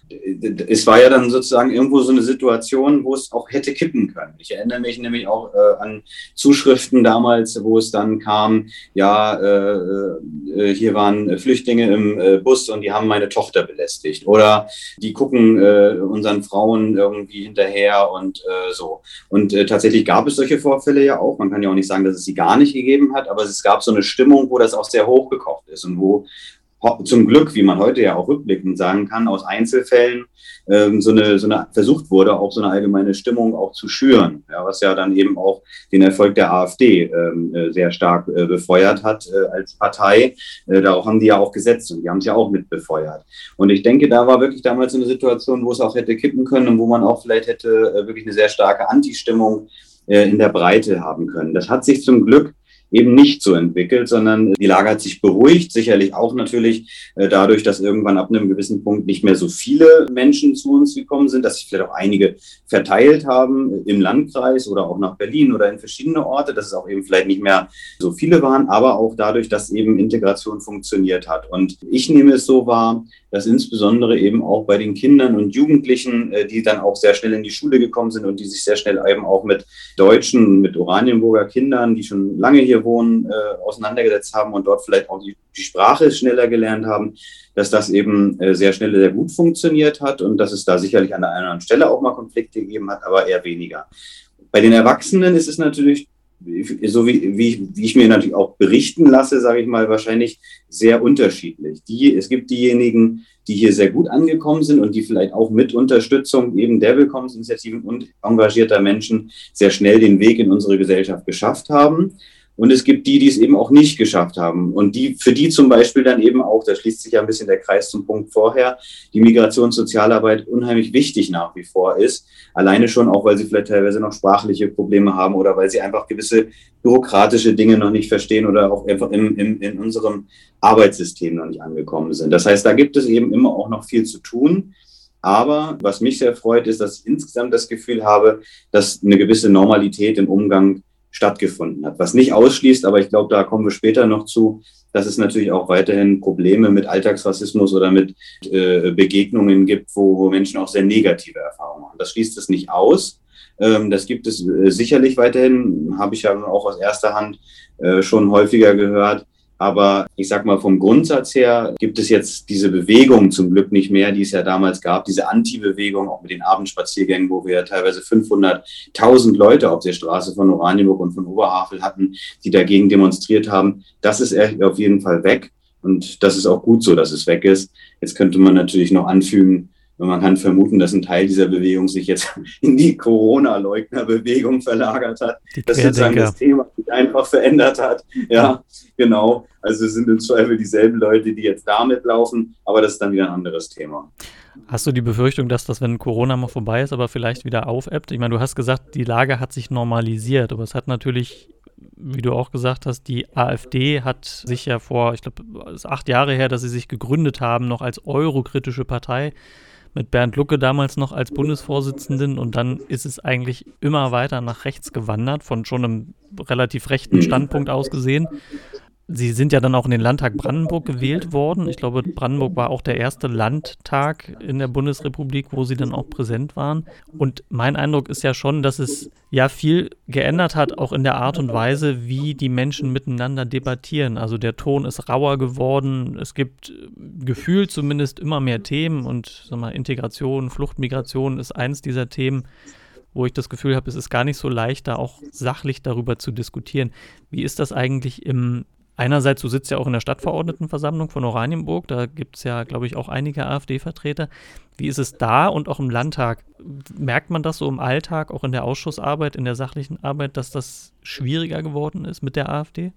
es war ja dann sozusagen irgendwo so eine Situation, wo es auch hätte kippen können. Ich erinnere mich nämlich auch äh, an Zuschriften damals, wo es dann kam, ja, äh, äh, hier waren Flüchtlinge im äh, Bus und die haben meine Tochter belästigt. Oder die gucken äh, unseren Frauen irgendwie hinterher und äh, so. Und tatsächlich gab es solche Vorfälle ja auch. Man kann ja auch nicht sagen, dass es sie gar nicht gegeben hat, aber es gab so eine Stimmung, wo das auch sehr hochgekocht ist und wo zum Glück, wie man heute ja auch rückblickend sagen kann, aus Einzelfällen ähm, so, eine, so eine versucht wurde, auch so eine allgemeine Stimmung auch zu schüren, ja, was ja dann eben auch den Erfolg der AfD ähm, äh, sehr stark äh, befeuert hat äh, als Partei. Äh, darauf haben die ja auch gesetzt und die haben es ja auch mit befeuert. Und ich denke, da war wirklich damals eine Situation, wo es auch hätte kippen können und wo man auch vielleicht hätte äh, wirklich eine sehr starke Anti-Stimmung äh, in der Breite haben können. Das hat sich zum Glück eben nicht so entwickelt, sondern die Lage hat sich beruhigt, sicherlich auch natürlich äh, dadurch, dass irgendwann ab einem gewissen Punkt nicht mehr so viele Menschen zu uns gekommen sind, dass sich vielleicht auch einige verteilt haben im Landkreis oder auch nach Berlin oder in verschiedene Orte, dass es auch eben vielleicht nicht mehr so viele waren, aber auch dadurch, dass eben Integration funktioniert hat. Und ich nehme es so wahr, dass insbesondere eben auch bei den Kindern und Jugendlichen, äh, die dann auch sehr schnell in die Schule gekommen sind und die sich sehr schnell eben auch mit Deutschen, mit Oranienburger Kindern, die schon lange hier wohnen, äh, auseinandergesetzt haben und dort vielleicht auch die, die Sprache schneller gelernt haben, dass das eben äh, sehr schnell sehr gut funktioniert hat und dass es da sicherlich an der einen oder anderen Stelle auch mal Konflikte gegeben hat, aber eher weniger. Bei den Erwachsenen ist es natürlich so wie, wie, wie ich mir natürlich auch berichten lasse, sage ich mal, wahrscheinlich sehr unterschiedlich. Die, es gibt diejenigen, die hier sehr gut angekommen sind und die vielleicht auch mit Unterstützung eben der Willkommensinitiativen und engagierter Menschen sehr schnell den Weg in unsere Gesellschaft geschafft haben. Und es gibt die, die es eben auch nicht geschafft haben. Und die, für die zum Beispiel dann eben auch, da schließt sich ja ein bisschen der Kreis zum Punkt vorher, die Migrationssozialarbeit unheimlich wichtig nach wie vor ist. Alleine schon auch, weil sie vielleicht teilweise noch sprachliche Probleme haben oder weil sie einfach gewisse bürokratische Dinge noch nicht verstehen oder auch einfach im, im, in unserem Arbeitssystem noch nicht angekommen sind. Das heißt, da gibt es eben immer auch noch viel zu tun. Aber was mich sehr freut, ist, dass ich insgesamt das Gefühl habe, dass eine gewisse Normalität im Umgang stattgefunden hat. Was nicht ausschließt, aber ich glaube, da kommen wir später noch zu, dass es natürlich auch weiterhin Probleme mit Alltagsrassismus oder mit äh, Begegnungen gibt, wo, wo Menschen auch sehr negative Erfahrungen machen. Das schließt es nicht aus. Ähm, das gibt es äh, sicherlich weiterhin, habe ich ja auch aus erster Hand äh, schon häufiger gehört. Aber ich sag mal, vom Grundsatz her gibt es jetzt diese Bewegung zum Glück nicht mehr, die es ja damals gab, diese Anti-Bewegung, auch mit den Abendspaziergängen, wo wir teilweise 500.000 Leute auf der Straße von Oranienburg und von Oberhavel hatten, die dagegen demonstriert haben. Das ist auf jeden Fall weg. Und das ist auch gut so, dass es weg ist. Jetzt könnte man natürlich noch anfügen, und man kann vermuten, dass ein Teil dieser Bewegung sich jetzt *laughs* in die Corona-Leugner-Bewegung verlagert hat. Dass sozusagen das Thema sich einfach verändert hat. Ja, genau. Also es sind im Zweifel dieselben Leute, die jetzt damit laufen, aber das ist dann wieder ein anderes Thema. Hast du die Befürchtung, dass das, wenn Corona mal vorbei ist, aber vielleicht wieder aufebbt? Ich meine, du hast gesagt, die Lage hat sich normalisiert, aber es hat natürlich wie du auch gesagt hast, die AfD hat sich ja vor, ich glaube, es ist acht Jahre her, dass sie sich gegründet haben, noch als eurokritische Partei mit Bernd Lucke damals noch als Bundesvorsitzenden und dann ist es eigentlich immer weiter nach rechts gewandert, von schon einem relativ rechten Standpunkt aus gesehen. Sie sind ja dann auch in den Landtag Brandenburg gewählt worden. Ich glaube, Brandenburg war auch der erste Landtag in der Bundesrepublik, wo Sie dann auch präsent waren. Und mein Eindruck ist ja schon, dass es ja viel geändert hat, auch in der Art und Weise, wie die Menschen miteinander debattieren. Also der Ton ist rauer geworden. Es gibt gefühlt zumindest immer mehr Themen und sag mal, Integration, Fluchtmigration ist eins dieser Themen wo ich das Gefühl habe, es ist gar nicht so leicht, da auch sachlich darüber zu diskutieren. Wie ist das eigentlich im Einerseits, du sitzt ja auch in der Stadtverordnetenversammlung von Oranienburg, da gibt es ja, glaube ich, auch einige AfD-Vertreter. Wie ist es da und auch im Landtag? Merkt man das so im Alltag, auch in der Ausschussarbeit, in der sachlichen Arbeit, dass das schwieriger geworden ist mit der AfD?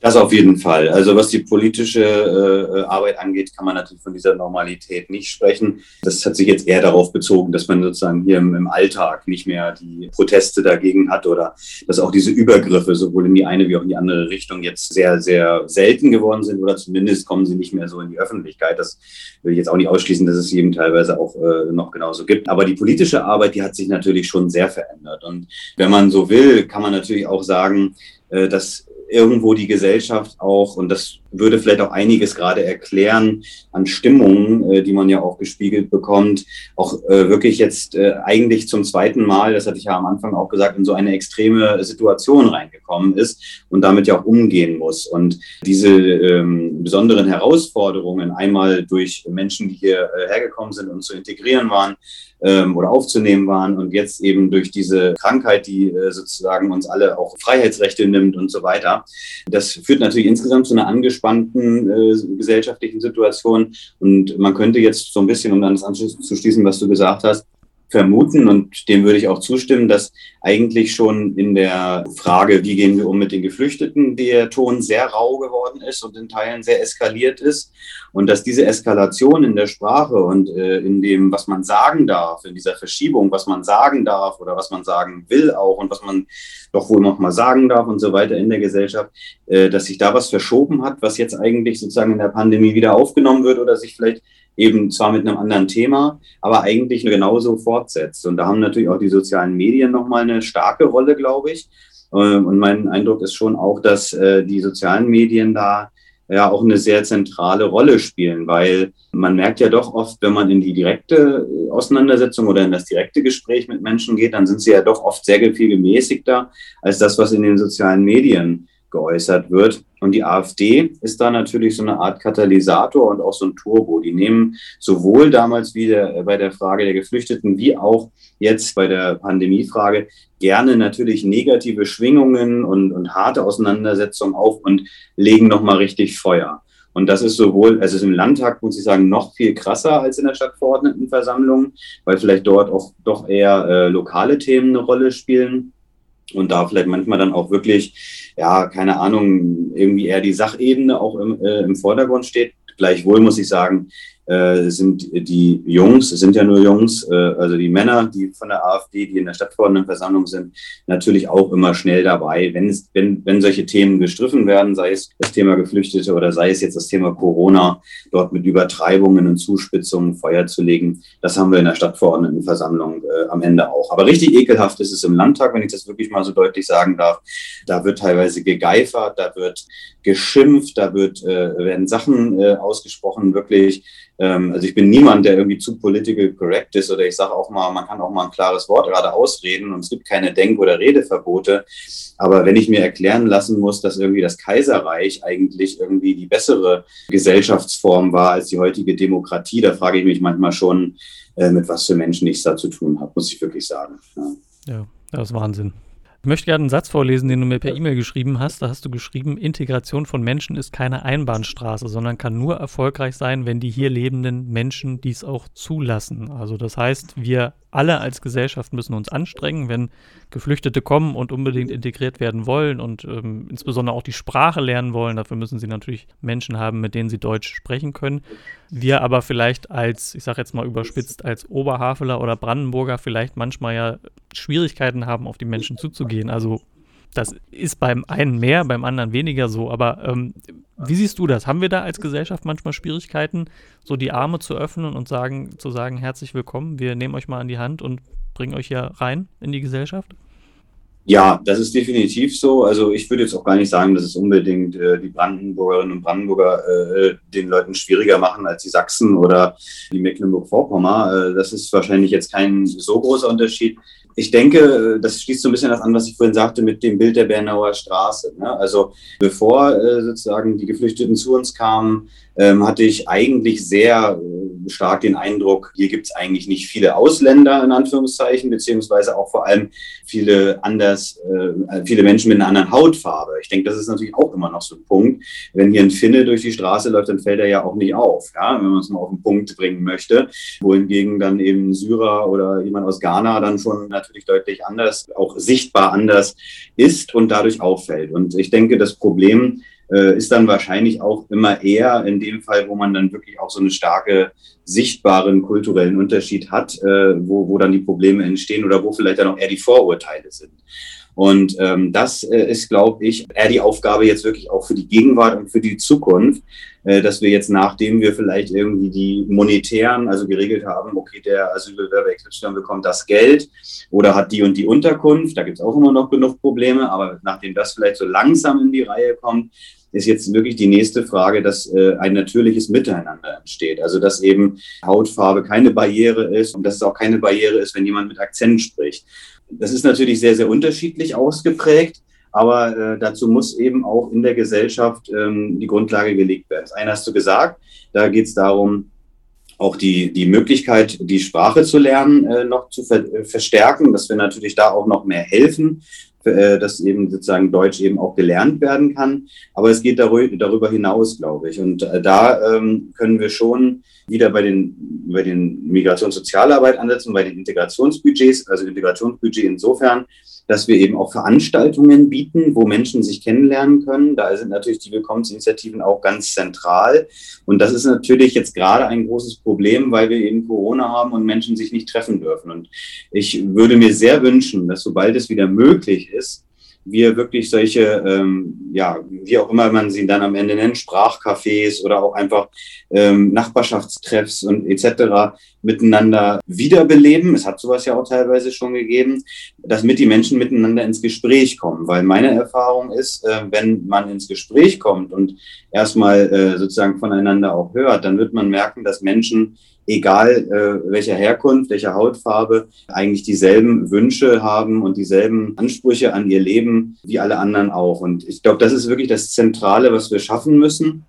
Das auf jeden Fall. Also was die politische äh, Arbeit angeht, kann man natürlich von dieser Normalität nicht sprechen. Das hat sich jetzt eher darauf bezogen, dass man sozusagen hier im, im Alltag nicht mehr die Proteste dagegen hat oder dass auch diese Übergriffe sowohl in die eine wie auch in die andere Richtung jetzt sehr, sehr selten geworden sind oder zumindest kommen sie nicht mehr so in die Öffentlichkeit. Das will ich jetzt auch nicht ausschließen, dass es eben teilweise auch äh, noch genauso gibt. Aber die politische Arbeit, die hat sich natürlich schon sehr verändert. Und wenn man so will, kann man natürlich auch sagen, äh, dass irgendwo die Gesellschaft auch, und das würde vielleicht auch einiges gerade erklären an Stimmungen, äh, die man ja auch gespiegelt bekommt, auch äh, wirklich jetzt äh, eigentlich zum zweiten Mal, das hatte ich ja am Anfang auch gesagt, in so eine extreme Situation reingekommen ist und damit ja auch umgehen muss. Und diese ähm, besonderen Herausforderungen, einmal durch Menschen, die hier äh, hergekommen sind und zu integrieren waren, ähm, oder aufzunehmen waren und jetzt eben durch diese Krankheit, die äh, sozusagen uns alle auch Freiheitsrechte nimmt und so weiter. Das führt natürlich insgesamt zu einer angespannten äh, gesellschaftlichen Situation. Und man könnte jetzt so ein bisschen, um dann das anzuschließen, was du gesagt hast, vermuten und dem würde ich auch zustimmen, dass eigentlich schon in der Frage, wie gehen wir um mit den Geflüchteten, der Ton sehr rau geworden ist und in Teilen sehr eskaliert ist. Und dass diese Eskalation in der Sprache und äh, in dem, was man sagen darf, in dieser Verschiebung, was man sagen darf oder was man sagen will auch und was man doch wohl noch mal sagen darf und so weiter in der Gesellschaft, äh, dass sich da was verschoben hat, was jetzt eigentlich sozusagen in der Pandemie wieder aufgenommen wird oder sich vielleicht eben zwar mit einem anderen Thema, aber eigentlich genauso fortsetzt. Und da haben natürlich auch die sozialen Medien nochmal eine starke Rolle, glaube ich. Ähm, und mein Eindruck ist schon auch, dass äh, die sozialen Medien da ja auch eine sehr zentrale Rolle spielen, weil man merkt ja doch oft, wenn man in die direkte äh, Auseinandersetzung oder in das direkte Gespräch mit Menschen geht, dann sind sie ja doch oft sehr viel gemäßigter als das, was in den sozialen Medien geäußert wird. Und die AfD ist da natürlich so eine Art Katalysator und auch so ein Turbo. Die nehmen sowohl damals wieder äh, bei der Frage der Geflüchteten wie auch jetzt bei der Pandemiefrage gerne natürlich negative Schwingungen und, und harte Auseinandersetzungen auf und legen nochmal richtig Feuer. Und das ist sowohl, also ist im Landtag, muss ich sagen, noch viel krasser als in der Stadtverordnetenversammlung, weil vielleicht dort auch doch eher äh, lokale Themen eine Rolle spielen und da vielleicht manchmal dann auch wirklich, ja, keine Ahnung, irgendwie eher die Sachebene auch im, äh, im Vordergrund steht. Gleichwohl muss ich sagen, äh, sind die Jungs, sind ja nur Jungs, äh, also die Männer, die von der AfD, die in der Stadtverordnetenversammlung sind, natürlich auch immer schnell dabei, wenn, es, wenn, wenn solche Themen gestriffen werden, sei es das Thema Geflüchtete oder sei es jetzt das Thema Corona, dort mit Übertreibungen und Zuspitzungen Feuer zu legen. Das haben wir in der Stadtverordnetenversammlung äh, am Ende auch. Aber richtig ekelhaft ist es im Landtag, wenn ich das wirklich mal so deutlich sagen darf. Da wird teilweise gegeifert, da wird geschimpft, da wird, äh, werden Sachen äh, ausgesprochen, wirklich ähm, also ich bin niemand, der irgendwie zu political correct ist oder ich sage auch mal, man kann auch mal ein klares Wort gerade ausreden und es gibt keine Denk- oder Redeverbote. Aber wenn ich mir erklären lassen muss, dass irgendwie das Kaiserreich eigentlich irgendwie die bessere Gesellschaftsform war als die heutige Demokratie, da frage ich mich manchmal schon, äh, mit was für Menschen ich da zu tun habe, muss ich wirklich sagen. Ja, ja das ist Wahnsinn. Ich möchte gerne einen Satz vorlesen, den du mir per E-Mail geschrieben hast. Da hast du geschrieben, Integration von Menschen ist keine Einbahnstraße, sondern kann nur erfolgreich sein, wenn die hier lebenden Menschen dies auch zulassen. Also das heißt, wir alle als Gesellschaft müssen uns anstrengen, wenn Geflüchtete kommen und unbedingt integriert werden wollen und ähm, insbesondere auch die Sprache lernen wollen. Dafür müssen sie natürlich Menschen haben, mit denen sie Deutsch sprechen können. Wir aber vielleicht als, ich sage jetzt mal überspitzt, als Oberhaveler oder Brandenburger vielleicht manchmal ja Schwierigkeiten haben, auf die Menschen zuzugehen. Also das ist beim einen mehr, beim anderen weniger so. Aber ähm, wie siehst du das? Haben wir da als Gesellschaft manchmal Schwierigkeiten, so die Arme zu öffnen und sagen, zu sagen, herzlich willkommen, wir nehmen euch mal an die Hand und bringen euch ja rein in die Gesellschaft? Ja, das ist definitiv so. Also ich würde jetzt auch gar nicht sagen, dass es unbedingt äh, die Brandenburgerinnen und Brandenburger äh, den Leuten schwieriger machen als die Sachsen oder die Mecklenburg-Vorpommern. Äh, das ist wahrscheinlich jetzt kein so großer Unterschied ich denke, das schließt so ein bisschen das an, was ich vorhin sagte mit dem Bild der Bernauer Straße. Ne? Also bevor äh, sozusagen die Geflüchteten zu uns kamen, ähm, hatte ich eigentlich sehr äh, stark den Eindruck, hier gibt es eigentlich nicht viele Ausländer in Anführungszeichen, beziehungsweise auch vor allem viele anders, äh, viele Menschen mit einer anderen Hautfarbe. Ich denke, das ist natürlich auch immer noch so ein Punkt. Wenn hier ein Finne durch die Straße läuft, dann fällt er ja auch nicht auf, ja? wenn man es mal auf den Punkt bringen möchte. Wohingegen dann eben ein Syrer oder jemand aus Ghana dann schon natürlich deutlich anders, auch sichtbar anders ist und dadurch auffällt. Und ich denke, das Problem äh, ist dann wahrscheinlich auch immer eher in dem Fall, wo man dann wirklich auch so eine starke sichtbaren kulturellen Unterschied hat, äh, wo, wo dann die Probleme entstehen oder wo vielleicht dann auch eher die Vorurteile sind. Und ähm, das äh, ist, glaube ich, eher die Aufgabe jetzt wirklich auch für die Gegenwart und für die Zukunft, äh, dass wir jetzt, nachdem wir vielleicht irgendwie die monetären, also geregelt haben, okay, der Asylbewerber XY bekommt das Geld oder hat die und die Unterkunft, da gibt es auch immer noch genug Probleme, aber nachdem das vielleicht so langsam in die Reihe kommt, ist jetzt wirklich die nächste Frage, dass äh, ein natürliches Miteinander entsteht. Also dass eben Hautfarbe keine Barriere ist und dass es auch keine Barriere ist, wenn jemand mit Akzent spricht. Das ist natürlich sehr, sehr unterschiedlich ausgeprägt. Aber äh, dazu muss eben auch in der Gesellschaft ähm, die Grundlage gelegt werden. Das eine hast du gesagt, da geht es darum, auch die, die Möglichkeit, die Sprache zu lernen, äh, noch zu ver äh, verstärken, dass wir natürlich da auch noch mehr helfen äh, dass eben sozusagen Deutsch eben auch gelernt werden kann. Aber es geht darüber hinaus, glaube ich. Und äh, da ähm, können wir schon wieder bei den, bei den Migrationssozialarbeit ansetzen, bei den Integrationsbudgets, also Integrationsbudget insofern, dass wir eben auch Veranstaltungen bieten, wo Menschen sich kennenlernen können. Da sind natürlich die Willkommensinitiativen auch ganz zentral. Und das ist natürlich jetzt gerade ein großes Problem, weil wir eben Corona haben und Menschen sich nicht treffen dürfen. Und ich würde mir sehr wünschen, dass sobald es wieder möglich ist, wir wirklich solche, ähm, ja, wie auch immer man sie dann am Ende nennt, Sprachcafés oder auch einfach ähm, Nachbarschaftstreffs und etc. miteinander wiederbeleben. Es hat sowas ja auch teilweise schon gegeben, dass mit die Menschen miteinander ins Gespräch kommen. Weil meine Erfahrung ist, äh, wenn man ins Gespräch kommt und erstmal äh, sozusagen voneinander auch hört, dann wird man merken, dass Menschen egal äh, welcher Herkunft, welcher Hautfarbe, eigentlich dieselben Wünsche haben und dieselben Ansprüche an ihr Leben wie alle anderen auch. Und ich glaube, das ist wirklich das Zentrale, was wir schaffen müssen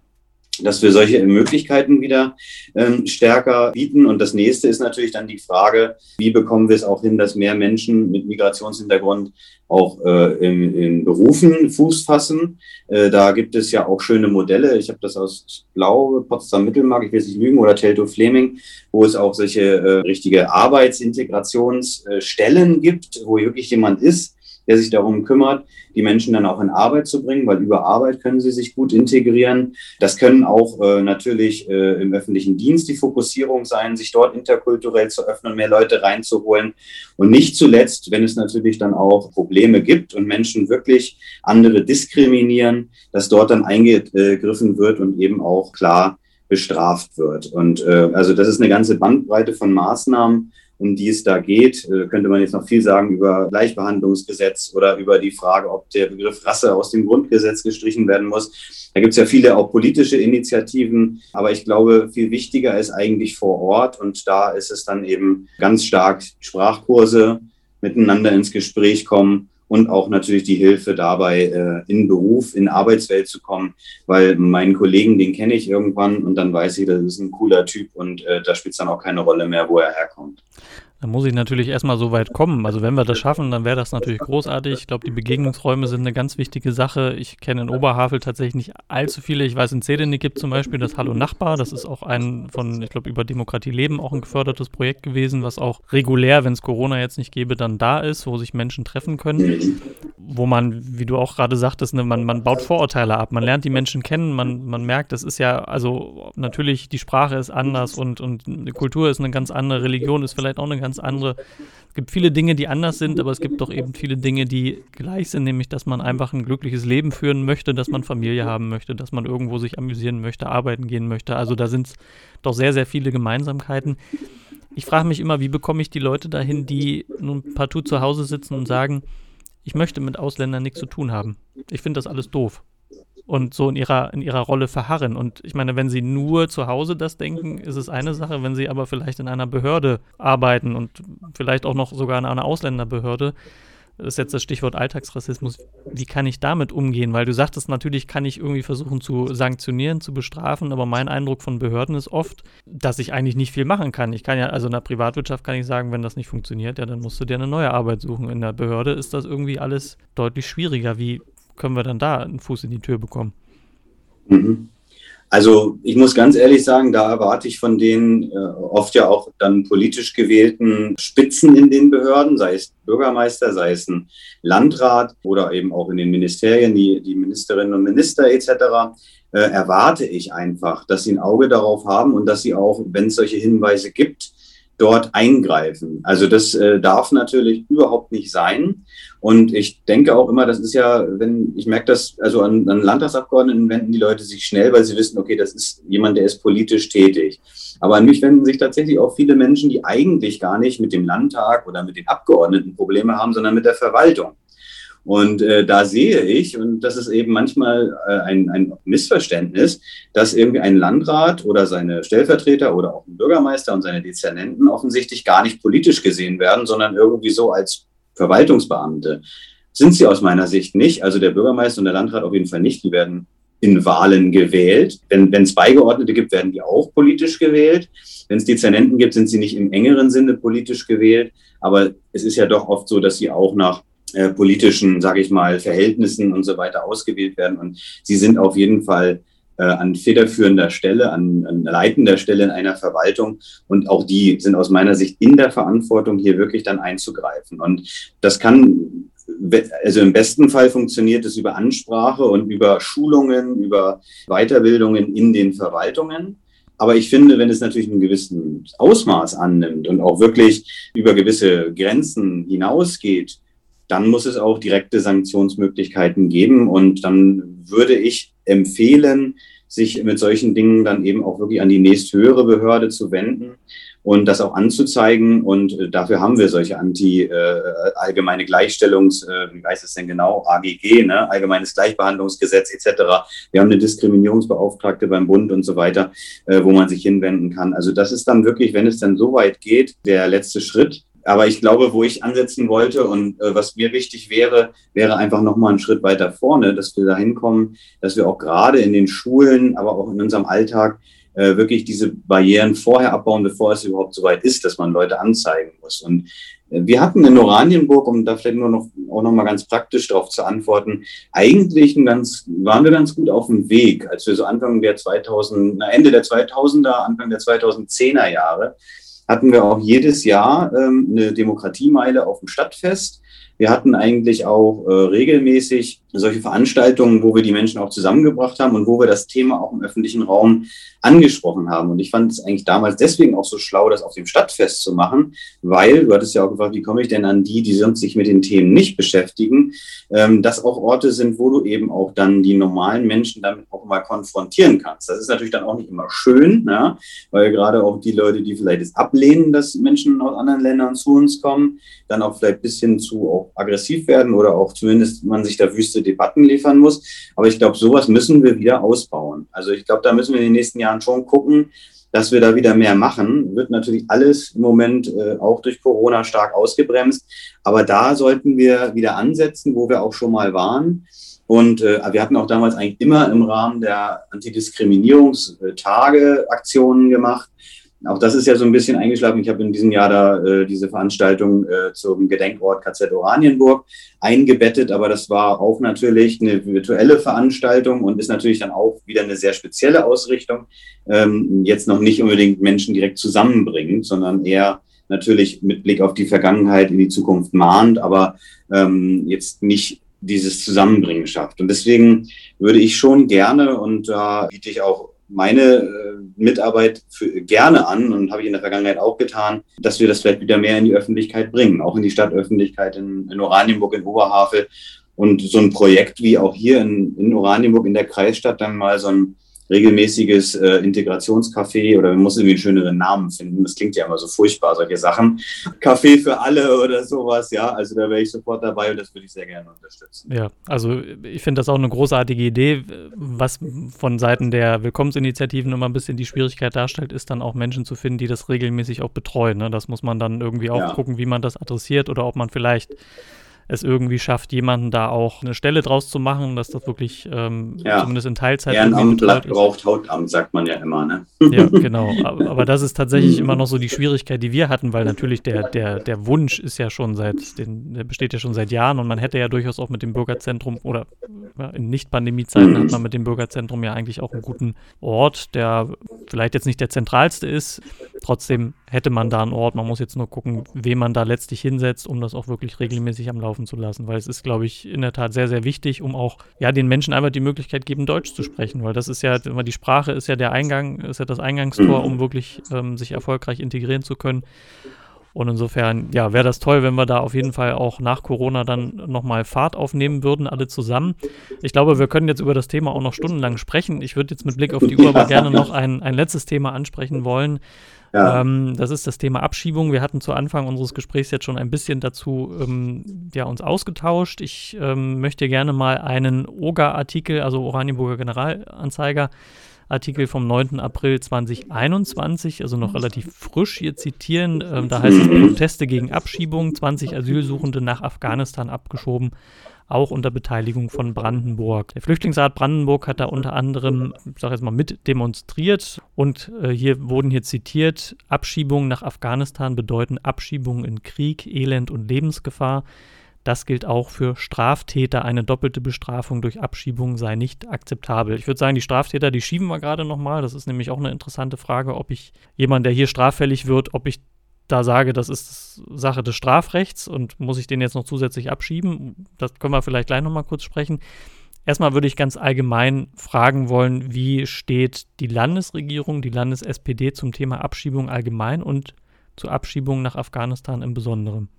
dass wir solche Möglichkeiten wieder ähm, stärker bieten. Und das nächste ist natürlich dann die Frage, wie bekommen wir es auch hin, dass mehr Menschen mit Migrationshintergrund auch äh, in, in Berufen Fuß fassen. Äh, da gibt es ja auch schöne Modelle. Ich habe das aus, glaube, Potsdam Mittelmark, ich will es nicht lügen, oder Telto Fleming, wo es auch solche äh, richtige Arbeitsintegrationsstellen gibt, wo wirklich jemand ist, der sich darum kümmert, die Menschen dann auch in Arbeit zu bringen, weil über Arbeit können sie sich gut integrieren. Das können auch äh, natürlich äh, im öffentlichen Dienst die Fokussierung sein, sich dort interkulturell zu öffnen, mehr Leute reinzuholen. Und nicht zuletzt, wenn es natürlich dann auch Probleme gibt und Menschen wirklich andere diskriminieren, dass dort dann eingegriffen wird und eben auch klar bestraft wird. Und äh, also das ist eine ganze Bandbreite von Maßnahmen, um die es da geht. Äh, könnte man jetzt noch viel sagen über Gleichbehandlungsgesetz oder über die Frage, ob der Begriff Rasse aus dem Grundgesetz gestrichen werden muss. Da gibt es ja viele auch politische Initiativen, aber ich glaube, viel wichtiger ist eigentlich vor Ort und da ist es dann eben ganz stark Sprachkurse, miteinander ins Gespräch kommen und auch natürlich die Hilfe dabei, äh, in Beruf, in Arbeitswelt zu kommen, weil meinen Kollegen, den kenne ich irgendwann und dann weiß ich, das ist ein cooler Typ und äh, da spielt es dann auch keine Rolle mehr, wo er herkommt. Da muss ich natürlich erstmal so weit kommen. Also wenn wir das schaffen, dann wäre das natürlich großartig. Ich glaube, die Begegnungsräume sind eine ganz wichtige Sache. Ich kenne in Oberhavel tatsächlich nicht allzu viele. Ich weiß, in Zedenik gibt zum Beispiel das Hallo Nachbar. Das ist auch ein von, ich glaube, über Demokratie leben auch ein gefördertes Projekt gewesen, was auch regulär, wenn es Corona jetzt nicht gäbe, dann da ist, wo sich Menschen treffen können. Wo man, wie du auch gerade sagtest, ne, man, man baut Vorurteile ab. Man lernt die Menschen kennen. Man, man merkt, das ist ja, also natürlich, die Sprache ist anders und, und Kultur ist eine ganz andere. Religion ist vielleicht auch eine ganz ganz andere. Es gibt viele Dinge, die anders sind, aber es gibt doch eben viele Dinge, die gleich sind, nämlich dass man einfach ein glückliches Leben führen möchte, dass man Familie haben möchte, dass man irgendwo sich amüsieren möchte, arbeiten gehen möchte. Also da sind doch sehr, sehr viele Gemeinsamkeiten. Ich frage mich immer, wie bekomme ich die Leute dahin, die nun partout zu Hause sitzen und sagen, ich möchte mit Ausländern nichts zu tun haben. Ich finde das alles doof und so in ihrer, in ihrer Rolle verharren. Und ich meine, wenn sie nur zu Hause das denken, ist es eine Sache, wenn sie aber vielleicht in einer Behörde arbeiten und vielleicht auch noch sogar in einer Ausländerbehörde, das ist jetzt das Stichwort Alltagsrassismus, wie kann ich damit umgehen? Weil du sagtest, natürlich kann ich irgendwie versuchen zu sanktionieren, zu bestrafen, aber mein Eindruck von Behörden ist oft, dass ich eigentlich nicht viel machen kann. Ich kann ja, also in der Privatwirtschaft kann ich sagen, wenn das nicht funktioniert, ja, dann musst du dir eine neue Arbeit suchen. In der Behörde ist das irgendwie alles deutlich schwieriger. Wie, können wir dann da einen Fuß in die Tür bekommen? Mhm. Also ich muss ganz ehrlich sagen, da erwarte ich von den äh, oft ja auch dann politisch gewählten Spitzen in den Behörden, sei es Bürgermeister, sei es ein Landrat oder eben auch in den Ministerien, die, die Ministerinnen und Minister etc., äh, erwarte ich einfach, dass sie ein Auge darauf haben und dass sie auch, wenn es solche Hinweise gibt, dort eingreifen. Also das äh, darf natürlich überhaupt nicht sein. Und ich denke auch immer, das ist ja, wenn, ich merke das, also an, an Landtagsabgeordneten wenden die Leute sich schnell, weil sie wissen, okay, das ist jemand, der ist politisch tätig. Aber an mich wenden sich tatsächlich auch viele Menschen, die eigentlich gar nicht mit dem Landtag oder mit den Abgeordneten Probleme haben, sondern mit der Verwaltung. Und äh, da sehe ich, und das ist eben manchmal äh, ein, ein Missverständnis, dass irgendwie ein Landrat oder seine Stellvertreter oder auch ein Bürgermeister und seine Dezernenten offensichtlich gar nicht politisch gesehen werden, sondern irgendwie so als Verwaltungsbeamte. Sind sie aus meiner Sicht nicht. Also der Bürgermeister und der Landrat auf jeden Fall nicht. Die werden in Wahlen gewählt. Wenn es Beigeordnete gibt, werden die auch politisch gewählt. Wenn es Dezernenten gibt, sind sie nicht im engeren Sinne politisch gewählt. Aber es ist ja doch oft so, dass sie auch nach äh, politischen, sage ich mal, Verhältnissen und so weiter ausgewählt werden. Und sie sind auf jeden Fall äh, an federführender Stelle, an, an leitender Stelle in einer Verwaltung. Und auch die sind aus meiner Sicht in der Verantwortung, hier wirklich dann einzugreifen. Und das kann also im besten Fall funktioniert es über Ansprache und über Schulungen, über Weiterbildungen in den Verwaltungen. Aber ich finde, wenn es natürlich ein gewisses Ausmaß annimmt und auch wirklich über gewisse Grenzen hinausgeht, dann muss es auch direkte Sanktionsmöglichkeiten geben. Und dann würde ich empfehlen, sich mit solchen Dingen dann eben auch wirklich an die nächsthöhere Behörde zu wenden und das auch anzuzeigen. Und äh, dafür haben wir solche anti äh, allgemeine Gleichstellungs, äh, wie heißt es denn genau, AGG, ne? allgemeines Gleichbehandlungsgesetz etc. Wir haben eine Diskriminierungsbeauftragte beim Bund und so weiter, äh, wo man sich hinwenden kann. Also das ist dann wirklich, wenn es dann so weit geht, der letzte Schritt. Aber ich glaube, wo ich ansetzen wollte und äh, was mir wichtig wäre, wäre einfach nochmal einen Schritt weiter vorne, dass wir da hinkommen, dass wir auch gerade in den Schulen, aber auch in unserem Alltag äh, wirklich diese Barrieren vorher abbauen, bevor es überhaupt so weit ist, dass man Leute anzeigen muss. Und äh, wir hatten in Oranienburg, um da vielleicht nur noch, auch noch mal ganz praktisch darauf zu antworten, eigentlich ein ganz, waren wir ganz gut auf dem Weg, als wir so Anfang der 2000, na, Ende der 2000er, Anfang der 2010er Jahre, hatten wir auch jedes Jahr ähm, eine Demokratiemeile auf dem Stadtfest. Wir hatten eigentlich auch äh, regelmäßig solche Veranstaltungen, wo wir die Menschen auch zusammengebracht haben und wo wir das Thema auch im öffentlichen Raum angesprochen haben. Und ich fand es eigentlich damals deswegen auch so schlau, das auf dem Stadtfest zu machen, weil, du hattest ja auch gefragt, wie komme ich denn an die, die sonst sich mit den Themen nicht beschäftigen, ähm, dass auch Orte sind, wo du eben auch dann die normalen Menschen damit auch mal konfrontieren kannst. Das ist natürlich dann auch nicht immer schön, ja, weil gerade auch die Leute, die vielleicht es ablehnen, dass Menschen aus anderen Ländern zu uns kommen, dann auch vielleicht bis hin zu auch aggressiv werden oder auch zumindest man sich da wüste Debatten liefern muss. Aber ich glaube, sowas müssen wir wieder ausbauen. Also ich glaube, da müssen wir in den nächsten Jahren schon gucken, dass wir da wieder mehr machen. Wird natürlich alles im Moment äh, auch durch Corona stark ausgebremst. Aber da sollten wir wieder ansetzen, wo wir auch schon mal waren. Und äh, wir hatten auch damals eigentlich immer im Rahmen der Antidiskriminierungstage Aktionen gemacht. Auch das ist ja so ein bisschen eingeschlafen. Ich habe in diesem Jahr da äh, diese Veranstaltung äh, zum Gedenkort KZ Oranienburg eingebettet, aber das war auch natürlich eine virtuelle Veranstaltung und ist natürlich dann auch wieder eine sehr spezielle Ausrichtung. Ähm, jetzt noch nicht unbedingt Menschen direkt zusammenbringt, sondern eher natürlich mit Blick auf die Vergangenheit in die Zukunft mahnt, aber ähm, jetzt nicht dieses Zusammenbringen schafft. Und deswegen würde ich schon gerne, und da biete ich auch meine äh, Mitarbeit für, gerne an und habe ich in der Vergangenheit auch getan, dass wir das vielleicht wieder mehr in die Öffentlichkeit bringen, auch in die Stadtöffentlichkeit in, in Oranienburg, in Oberhavel. Und so ein Projekt wie auch hier in, in Oranienburg in der Kreisstadt dann mal so ein regelmäßiges äh, Integrationscafé oder man muss irgendwie einen schöneren Namen finden. Das klingt ja immer so furchtbar, solche Sachen. Café für alle oder sowas, ja. Also da wäre ich sofort dabei und das würde ich sehr gerne unterstützen. Ja, also ich finde das auch eine großartige Idee. Was von Seiten der Willkommensinitiativen immer ein bisschen die Schwierigkeit darstellt, ist dann auch Menschen zu finden, die das regelmäßig auch betreuen. Ne? Das muss man dann irgendwie auch ja. gucken, wie man das adressiert oder ob man vielleicht es irgendwie schafft, jemanden da auch eine Stelle draus zu machen, dass das wirklich ähm, ja. zumindest in Teilzeit. Ehrenamt braucht Hautamt, sagt man ja immer, ne? Ja, *laughs* genau. Aber, aber, das ist tatsächlich immer noch so die Schwierigkeit, die wir hatten, weil natürlich der, der, der Wunsch ist ja schon seit, den, der besteht ja schon seit Jahren und man hätte ja durchaus auch mit dem Bürgerzentrum oder ja, in Nicht-Pandemie-Zeiten hat man mit dem Bürgerzentrum ja eigentlich auch einen guten Ort, der vielleicht jetzt nicht der zentralste ist. Trotzdem hätte man da einen Ort. Man muss jetzt nur gucken, wen man da letztlich hinsetzt, um das auch wirklich regelmäßig am Laufen zu lassen, weil es ist, glaube ich, in der Tat sehr, sehr wichtig, um auch ja den Menschen einfach die Möglichkeit geben, Deutsch zu sprechen, weil das ist ja, die Sprache ist ja der Eingang, ist ja das Eingangstor, um wirklich ähm, sich erfolgreich integrieren zu können. Und insofern, ja, wäre das toll, wenn wir da auf jeden Fall auch nach Corona dann nochmal Fahrt aufnehmen würden, alle zusammen. Ich glaube, wir können jetzt über das Thema auch noch stundenlang sprechen. Ich würde jetzt mit Blick auf die Uhr aber gerne noch ein, ein letztes Thema ansprechen wollen. Ja. Ähm, das ist das Thema Abschiebung. Wir hatten zu Anfang unseres Gesprächs jetzt schon ein bisschen dazu ähm, ja, uns ausgetauscht. Ich ähm, möchte gerne mal einen OGA-Artikel, also Oranienburger Generalanzeiger, Artikel vom 9. April 2021, also noch relativ frisch hier zitieren. Ähm, da heißt es Proteste gegen Abschiebung, 20 Asylsuchende nach Afghanistan abgeschoben auch unter Beteiligung von Brandenburg. Der Flüchtlingsrat Brandenburg hat da unter anderem, ich sage jetzt mal, mit demonstriert und äh, hier wurden hier zitiert, Abschiebungen nach Afghanistan bedeuten Abschiebungen in Krieg, Elend und Lebensgefahr. Das gilt auch für Straftäter. Eine doppelte Bestrafung durch Abschiebung sei nicht akzeptabel. Ich würde sagen, die Straftäter, die schieben wir gerade nochmal. Das ist nämlich auch eine interessante Frage, ob ich jemand, der hier straffällig wird, ob ich da sage, das ist Sache des Strafrechts und muss ich den jetzt noch zusätzlich abschieben. Das können wir vielleicht gleich nochmal kurz sprechen. Erstmal würde ich ganz allgemein fragen wollen, wie steht die Landesregierung, die Landes-SPD zum Thema Abschiebung allgemein und zur Abschiebung nach Afghanistan im Besonderen?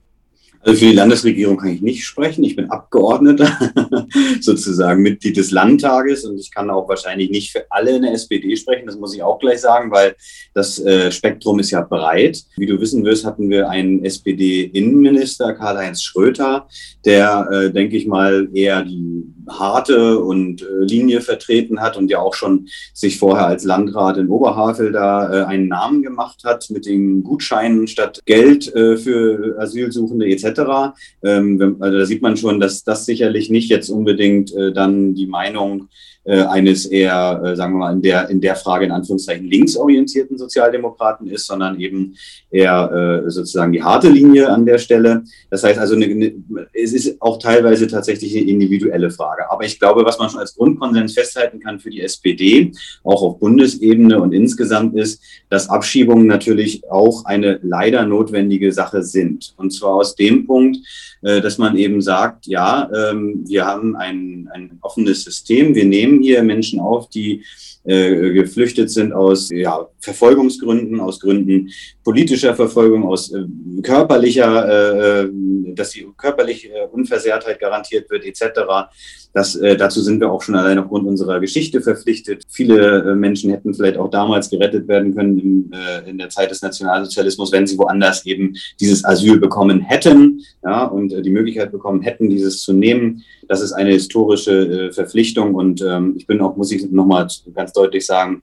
Also für die Landesregierung kann ich nicht sprechen. Ich bin Abgeordneter, *laughs* sozusagen Mitglied des Landtages und ich kann auch wahrscheinlich nicht für alle in der SPD sprechen. Das muss ich auch gleich sagen, weil das äh, Spektrum ist ja breit. Wie du wissen wirst, hatten wir einen SPD-Innenminister, Karl-Heinz Schröter, der, äh, denke ich mal, eher die harte und äh, Linie vertreten hat und ja auch schon sich vorher als Landrat in Oberhavel da äh, einen Namen gemacht hat mit den Gutscheinen statt Geld äh, für Asylsuchende etc. Ähm, also da sieht man schon, dass das sicherlich nicht jetzt unbedingt äh, dann die Meinung äh, eines eher, äh, sagen wir mal, in der, in der Frage in Anführungszeichen linksorientierten Sozialdemokraten ist, sondern eben eher äh, sozusagen die harte Linie an der Stelle. Das heißt also, eine, eine, es ist auch teilweise tatsächlich eine individuelle Frage. Aber ich glaube, was man schon als Grundkonsens festhalten kann für die SPD, auch auf Bundesebene und insgesamt ist, dass Abschiebungen natürlich auch eine leider notwendige Sache sind. Und zwar aus dem Punkt, äh, dass man eben sagt, ja, ähm, wir haben ein, ein offenes System, wir nehmen hier Menschen auf, die äh, geflüchtet sind aus ja, Verfolgungsgründen, aus Gründen politischer Verfolgung, aus äh, körperlicher, äh, äh dass die körperliche äh, Unversehrtheit garantiert wird, etc. Das, dazu sind wir auch schon allein aufgrund unserer Geschichte verpflichtet. Viele Menschen hätten vielleicht auch damals gerettet werden können im, in der Zeit des Nationalsozialismus, wenn sie woanders eben dieses Asyl bekommen hätten ja, und die Möglichkeit bekommen hätten, dieses zu nehmen. Das ist eine historische Verpflichtung und ähm, ich bin auch, muss ich nochmal ganz ganz deutlich sagen,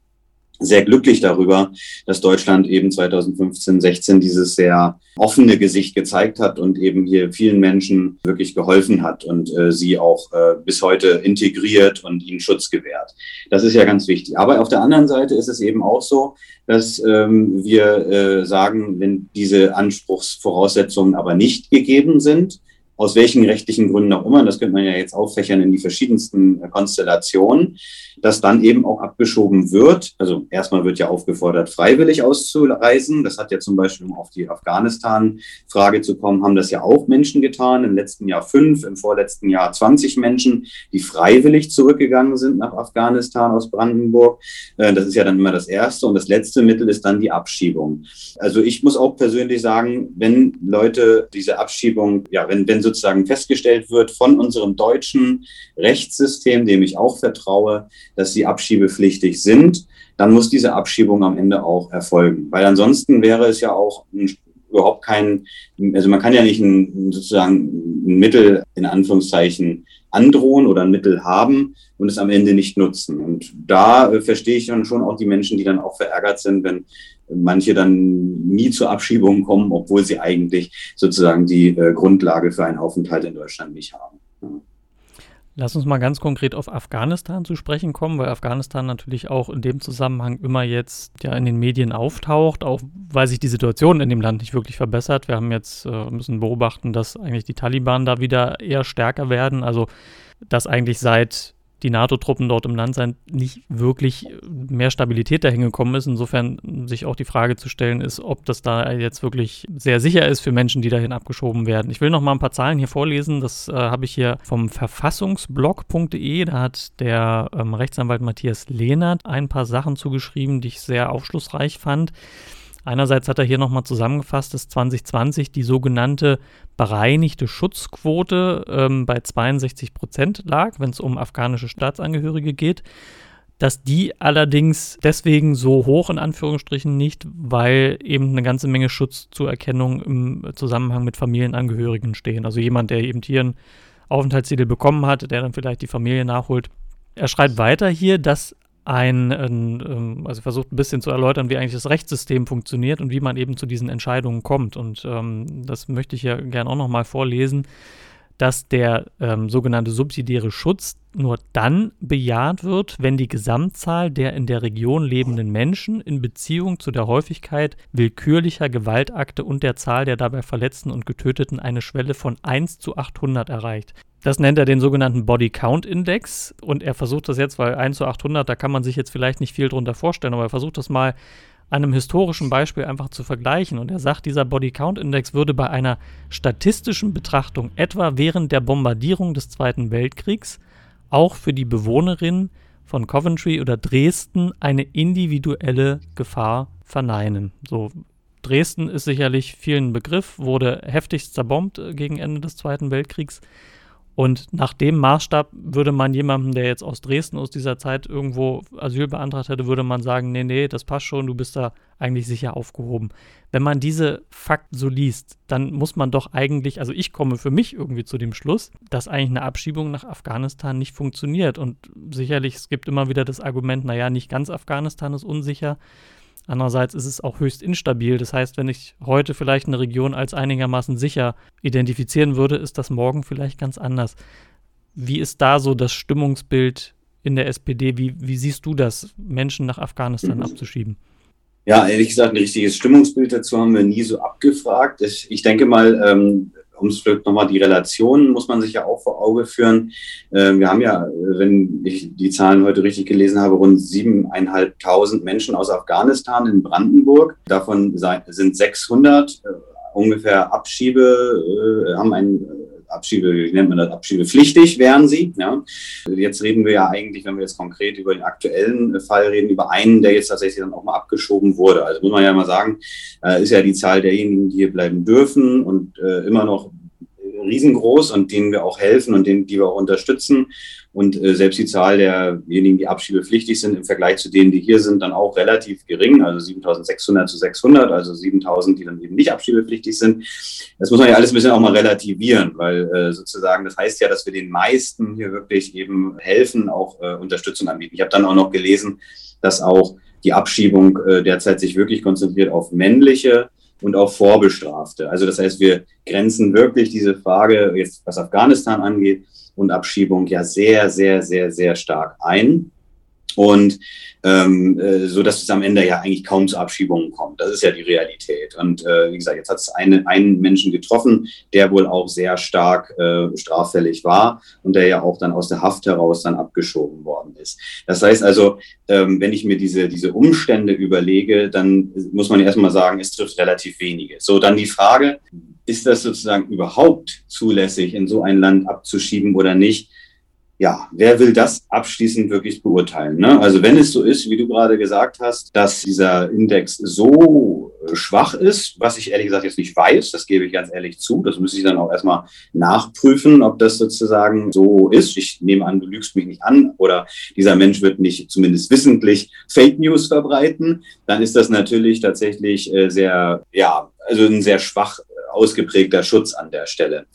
sehr glücklich darüber, dass Deutschland eben 2015, 16 dieses sehr offene Gesicht gezeigt hat und eben hier vielen Menschen wirklich geholfen hat und äh, sie auch äh, bis heute integriert und ihnen Schutz gewährt. Das ist ja ganz wichtig. Aber auf der anderen Seite ist es eben auch so, dass ähm, wir äh, sagen, wenn diese Anspruchsvoraussetzungen aber nicht gegeben sind, aus welchen rechtlichen Gründen auch immer, das könnte man ja jetzt auffächern in die verschiedensten Konstellationen, dass dann eben auch abgeschoben wird. Also erstmal wird ja aufgefordert, freiwillig auszureisen. Das hat ja zum Beispiel, um auf die Afghanistan-Frage zu kommen, haben das ja auch Menschen getan. Im letzten Jahr fünf, im vorletzten Jahr 20 Menschen, die freiwillig zurückgegangen sind nach Afghanistan aus Brandenburg. Äh, das ist ja dann immer das erste. Und das letzte Mittel ist dann die Abschiebung. Also ich muss auch persönlich sagen, wenn Leute diese Abschiebung, ja, wenn, wenn sozusagen festgestellt wird von unserem deutschen Rechtssystem, dem ich auch vertraue, dass sie abschiebepflichtig sind, dann muss diese Abschiebung am Ende auch erfolgen. Weil ansonsten wäre es ja auch überhaupt kein, also man kann ja nicht ein, sozusagen Mittel in Anführungszeichen androhen oder ein Mittel haben und es am Ende nicht nutzen. Und da äh, verstehe ich dann schon auch die Menschen, die dann auch verärgert sind, wenn manche dann nie zur Abschiebung kommen, obwohl sie eigentlich sozusagen die äh, Grundlage für einen Aufenthalt in Deutschland nicht haben. Lass uns mal ganz konkret auf Afghanistan zu sprechen kommen, weil Afghanistan natürlich auch in dem Zusammenhang immer jetzt ja in den Medien auftaucht, auch weil sich die Situation in dem Land nicht wirklich verbessert. Wir haben jetzt äh, müssen beobachten, dass eigentlich die Taliban da wieder eher stärker werden, also dass eigentlich seit die NATO-Truppen dort im Land sind, nicht wirklich mehr Stabilität dahin gekommen ist. Insofern sich auch die Frage zu stellen ist, ob das da jetzt wirklich sehr sicher ist für Menschen, die dahin abgeschoben werden. Ich will noch mal ein paar Zahlen hier vorlesen. Das äh, habe ich hier vom verfassungsblog.de. Da hat der ähm, Rechtsanwalt Matthias Lehnert ein paar Sachen zugeschrieben, die ich sehr aufschlussreich fand. Einerseits hat er hier nochmal zusammengefasst, dass 2020 die sogenannte bereinigte Schutzquote ähm, bei 62 Prozent lag, wenn es um afghanische Staatsangehörige geht. Dass die allerdings deswegen so hoch in Anführungsstrichen nicht, weil eben eine ganze Menge Schutzzuerkennung im Zusammenhang mit Familienangehörigen stehen. Also jemand, der eben hier einen Aufenthaltstitel bekommen hat, der dann vielleicht die Familie nachholt. Er schreibt weiter hier, dass ein, ähm, also versucht ein bisschen zu erläutern, wie eigentlich das Rechtssystem funktioniert und wie man eben zu diesen Entscheidungen kommt. Und ähm, das möchte ich ja gerne auch nochmal vorlesen. dass der ähm, sogenannte subsidiäre Schutz nur dann bejaht wird, wenn die Gesamtzahl der in der Region lebenden Menschen in Beziehung zu der Häufigkeit willkürlicher Gewaltakte und der Zahl der dabei Verletzten und Getöteten eine Schwelle von 1 zu 800 erreicht. Das nennt er den sogenannten Body Count Index und er versucht das jetzt, weil 1 zu 800, da kann man sich jetzt vielleicht nicht viel drunter vorstellen, aber er versucht das mal einem historischen Beispiel einfach zu vergleichen. Und er sagt, dieser Body Count Index würde bei einer statistischen Betrachtung etwa während der Bombardierung des Zweiten Weltkriegs auch für die Bewohnerin von Coventry oder Dresden eine individuelle Gefahr verneinen. So, Dresden ist sicherlich vielen Begriff, wurde heftigst zerbombt äh, gegen Ende des Zweiten Weltkriegs. Und nach dem Maßstab würde man jemandem, der jetzt aus Dresden aus dieser Zeit irgendwo Asyl beantragt hätte, würde man sagen, nee, nee, das passt schon, du bist da eigentlich sicher aufgehoben. Wenn man diese Fakten so liest, dann muss man doch eigentlich, also ich komme für mich irgendwie zu dem Schluss, dass eigentlich eine Abschiebung nach Afghanistan nicht funktioniert. Und sicherlich, es gibt immer wieder das Argument, naja, nicht ganz Afghanistan ist unsicher. Andererseits ist es auch höchst instabil. Das heißt, wenn ich heute vielleicht eine Region als einigermaßen sicher identifizieren würde, ist das morgen vielleicht ganz anders. Wie ist da so das Stimmungsbild in der SPD? Wie, wie siehst du das, Menschen nach Afghanistan mhm. abzuschieben? Ja, ehrlich gesagt, ein richtiges Stimmungsbild dazu haben wir nie so abgefragt. Ich, ich denke mal, ähm, um es vielleicht nochmal die Relationen muss man sich ja auch vor Auge führen. Äh, wir haben ja, wenn ich die Zahlen heute richtig gelesen habe, rund siebeneinhalbtausend Menschen aus Afghanistan in Brandenburg. Davon sind 600 äh, ungefähr Abschiebe, äh, haben ein Abschiebe, wie nennt man das, abschiebepflichtig wären sie. Ja. Jetzt reden wir ja eigentlich, wenn wir jetzt konkret über den aktuellen Fall reden, über einen, der jetzt tatsächlich dann auch mal abgeschoben wurde. Also muss man ja mal sagen, äh, ist ja die Zahl derjenigen, die hier bleiben dürfen und äh, immer noch riesengroß und denen wir auch helfen und denen, die wir auch unterstützen. Und äh, selbst die Zahl derjenigen, die abschiebepflichtig sind, im Vergleich zu denen, die hier sind, dann auch relativ gering, also 7600 zu 600, also 7000, die dann eben nicht abschiebepflichtig sind. Das muss man ja alles ein bisschen auch mal relativieren, weil äh, sozusagen das heißt ja, dass wir den meisten hier wirklich eben helfen, auch äh, Unterstützung anbieten. Ich habe dann auch noch gelesen, dass auch die Abschiebung äh, derzeit sich wirklich konzentriert auf männliche und auf Vorbestrafte. Also das heißt, wir grenzen wirklich diese Frage, jetzt was Afghanistan angeht, und Abschiebung ja sehr, sehr, sehr, sehr stark ein. Und ähm, äh, so dass es am Ende ja eigentlich kaum zu Abschiebungen kommt. Das ist ja die Realität. Und äh, wie gesagt, jetzt hat es eine, einen Menschen getroffen, der wohl auch sehr stark äh, straffällig war und der ja auch dann aus der Haft heraus dann abgeschoben worden ist. Das heißt also, ähm, wenn ich mir diese, diese Umstände überlege, dann muss man erstmal sagen, es trifft relativ wenige. So, dann die Frage, ist das sozusagen überhaupt zulässig, in so ein Land abzuschieben oder nicht? Ja, wer will das abschließend wirklich beurteilen? Ne? Also wenn es so ist, wie du gerade gesagt hast, dass dieser Index so äh, schwach ist, was ich ehrlich gesagt jetzt nicht weiß, das gebe ich ganz ehrlich zu, das müsste ich dann auch erstmal nachprüfen, ob das sozusagen so ist. Ich nehme an, du lügst mich nicht an oder dieser Mensch wird nicht zumindest wissentlich Fake News verbreiten, dann ist das natürlich tatsächlich äh, sehr, ja, also ein sehr schwach ausgeprägter Schutz an der Stelle.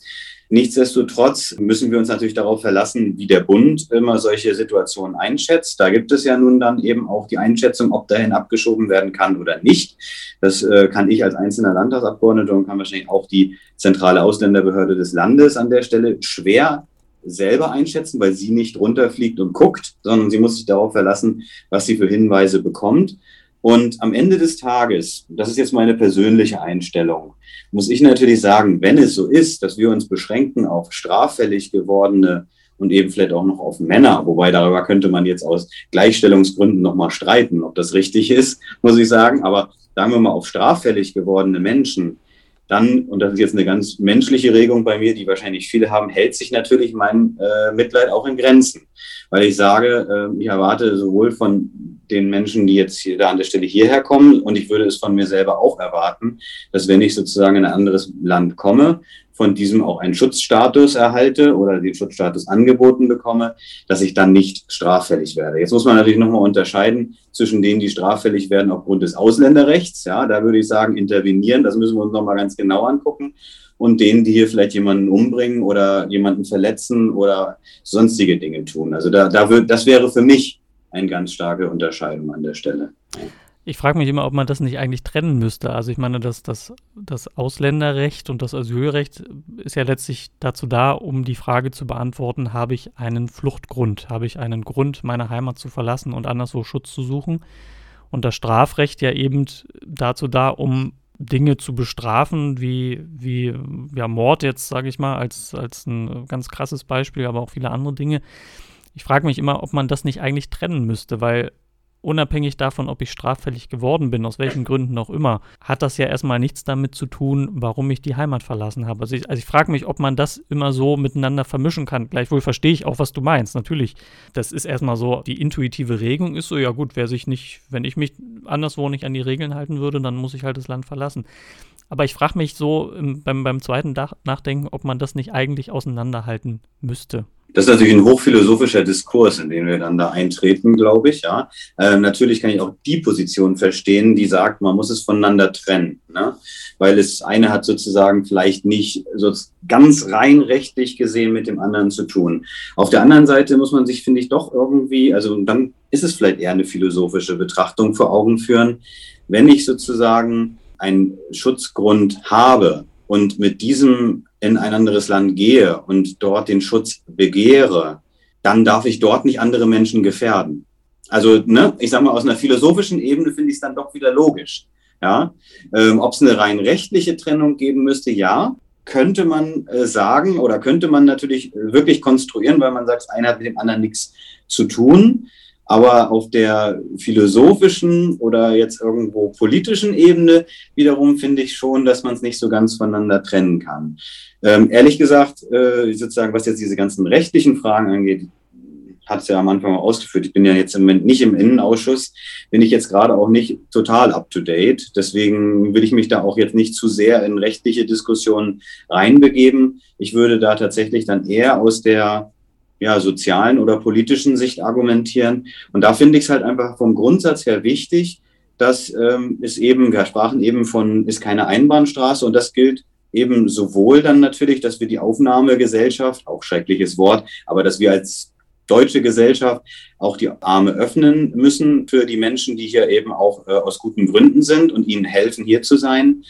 Nichtsdestotrotz müssen wir uns natürlich darauf verlassen, wie der Bund immer solche Situationen einschätzt. Da gibt es ja nun dann eben auch die Einschätzung, ob dahin abgeschoben werden kann oder nicht. Das äh, kann ich als einzelner Landtagsabgeordneter und kann wahrscheinlich auch die zentrale Ausländerbehörde des Landes an der Stelle schwer selber einschätzen, weil sie nicht runterfliegt und guckt, sondern sie muss sich darauf verlassen, was sie für Hinweise bekommt. Und am Ende des Tages, das ist jetzt meine persönliche Einstellung, muss ich natürlich sagen, wenn es so ist, dass wir uns beschränken auf straffällig gewordene und eben vielleicht auch noch auf Männer, wobei darüber könnte man jetzt aus Gleichstellungsgründen nochmal streiten, ob das richtig ist, muss ich sagen. Aber sagen wir mal auf straffällig gewordene Menschen, dann, und das ist jetzt eine ganz menschliche Regung bei mir, die wahrscheinlich viele haben, hält sich natürlich mein äh, Mitleid auch in Grenzen. Weil ich sage, äh, ich erwarte sowohl von den Menschen, die jetzt hier da an der Stelle hierher kommen, und ich würde es von mir selber auch erwarten, dass wenn ich sozusagen in ein anderes Land komme, von diesem auch einen Schutzstatus erhalte oder den Schutzstatus angeboten bekomme, dass ich dann nicht straffällig werde. Jetzt muss man natürlich nochmal unterscheiden zwischen denen, die straffällig werden aufgrund des Ausländerrechts. Ja, da würde ich sagen, intervenieren, das müssen wir uns nochmal ganz genau angucken. Und denen, die hier vielleicht jemanden umbringen oder jemanden verletzen oder sonstige Dinge tun. Also da, da wird, das wäre für mich eine ganz starke Unterscheidung an der Stelle. Ich frage mich immer, ob man das nicht eigentlich trennen müsste. Also ich meine, das, das, das Ausländerrecht und das Asylrecht ist ja letztlich dazu da, um die Frage zu beantworten, habe ich einen Fluchtgrund, habe ich einen Grund, meine Heimat zu verlassen und anderswo Schutz zu suchen. Und das Strafrecht ja eben dazu da, um Dinge zu bestrafen, wie, wie ja, Mord jetzt, sage ich mal, als, als ein ganz krasses Beispiel, aber auch viele andere Dinge. Ich frage mich immer, ob man das nicht eigentlich trennen müsste, weil unabhängig davon, ob ich straffällig geworden bin, aus welchen Gründen auch immer, hat das ja erstmal nichts damit zu tun, warum ich die Heimat verlassen habe. Also ich, also ich frage mich, ob man das immer so miteinander vermischen kann. Gleichwohl verstehe ich auch, was du meinst. Natürlich, das ist erstmal so, die intuitive Regung ist so, ja gut, wer sich nicht, wenn ich mich anderswo nicht an die Regeln halten würde, dann muss ich halt das Land verlassen. Aber ich frage mich so im, beim, beim zweiten Nachdenken, ob man das nicht eigentlich auseinanderhalten müsste. Das ist natürlich ein hochphilosophischer Diskurs, in den wir dann da eintreten, glaube ich. Ja, ähm, natürlich kann ich auch die Position verstehen, die sagt, man muss es voneinander trennen, ne? weil es eine hat sozusagen vielleicht nicht so ganz rein rechtlich gesehen mit dem anderen zu tun. Auf der anderen Seite muss man sich, finde ich, doch irgendwie, also dann ist es vielleicht eher eine philosophische Betrachtung vor Augen führen, wenn ich sozusagen einen Schutzgrund habe und mit diesem in ein anderes Land gehe und dort den Schutz begehre, dann darf ich dort nicht andere Menschen gefährden. Also, ne, ich sage mal, aus einer philosophischen Ebene finde ich es dann doch wieder logisch. Ja, ähm, ob es eine rein rechtliche Trennung geben müsste, ja, könnte man äh, sagen oder könnte man natürlich wirklich konstruieren, weil man sagt, das eine hat mit dem anderen nichts zu tun. Aber auf der philosophischen oder jetzt irgendwo politischen Ebene wiederum finde ich schon, dass man es nicht so ganz voneinander trennen kann. Ähm, ehrlich gesagt, äh, sozusagen, was jetzt diese ganzen rechtlichen Fragen angeht, hat es ja am Anfang auch ausgeführt. Ich bin ja jetzt im Moment nicht im Innenausschuss, bin ich jetzt gerade auch nicht total up to date. Deswegen will ich mich da auch jetzt nicht zu sehr in rechtliche Diskussionen reinbegeben. Ich würde da tatsächlich dann eher aus der ja, sozialen oder politischen Sicht argumentieren. Und da finde ich es halt einfach vom Grundsatz her wichtig, dass ähm, es eben, wir sprachen eben von, ist keine Einbahnstraße und das gilt eben sowohl dann natürlich, dass wir die Aufnahmegesellschaft, auch schreckliches Wort, aber dass wir als deutsche Gesellschaft auch die Arme öffnen müssen für die Menschen, die hier eben auch äh, aus guten Gründen sind und ihnen helfen, hier zu sein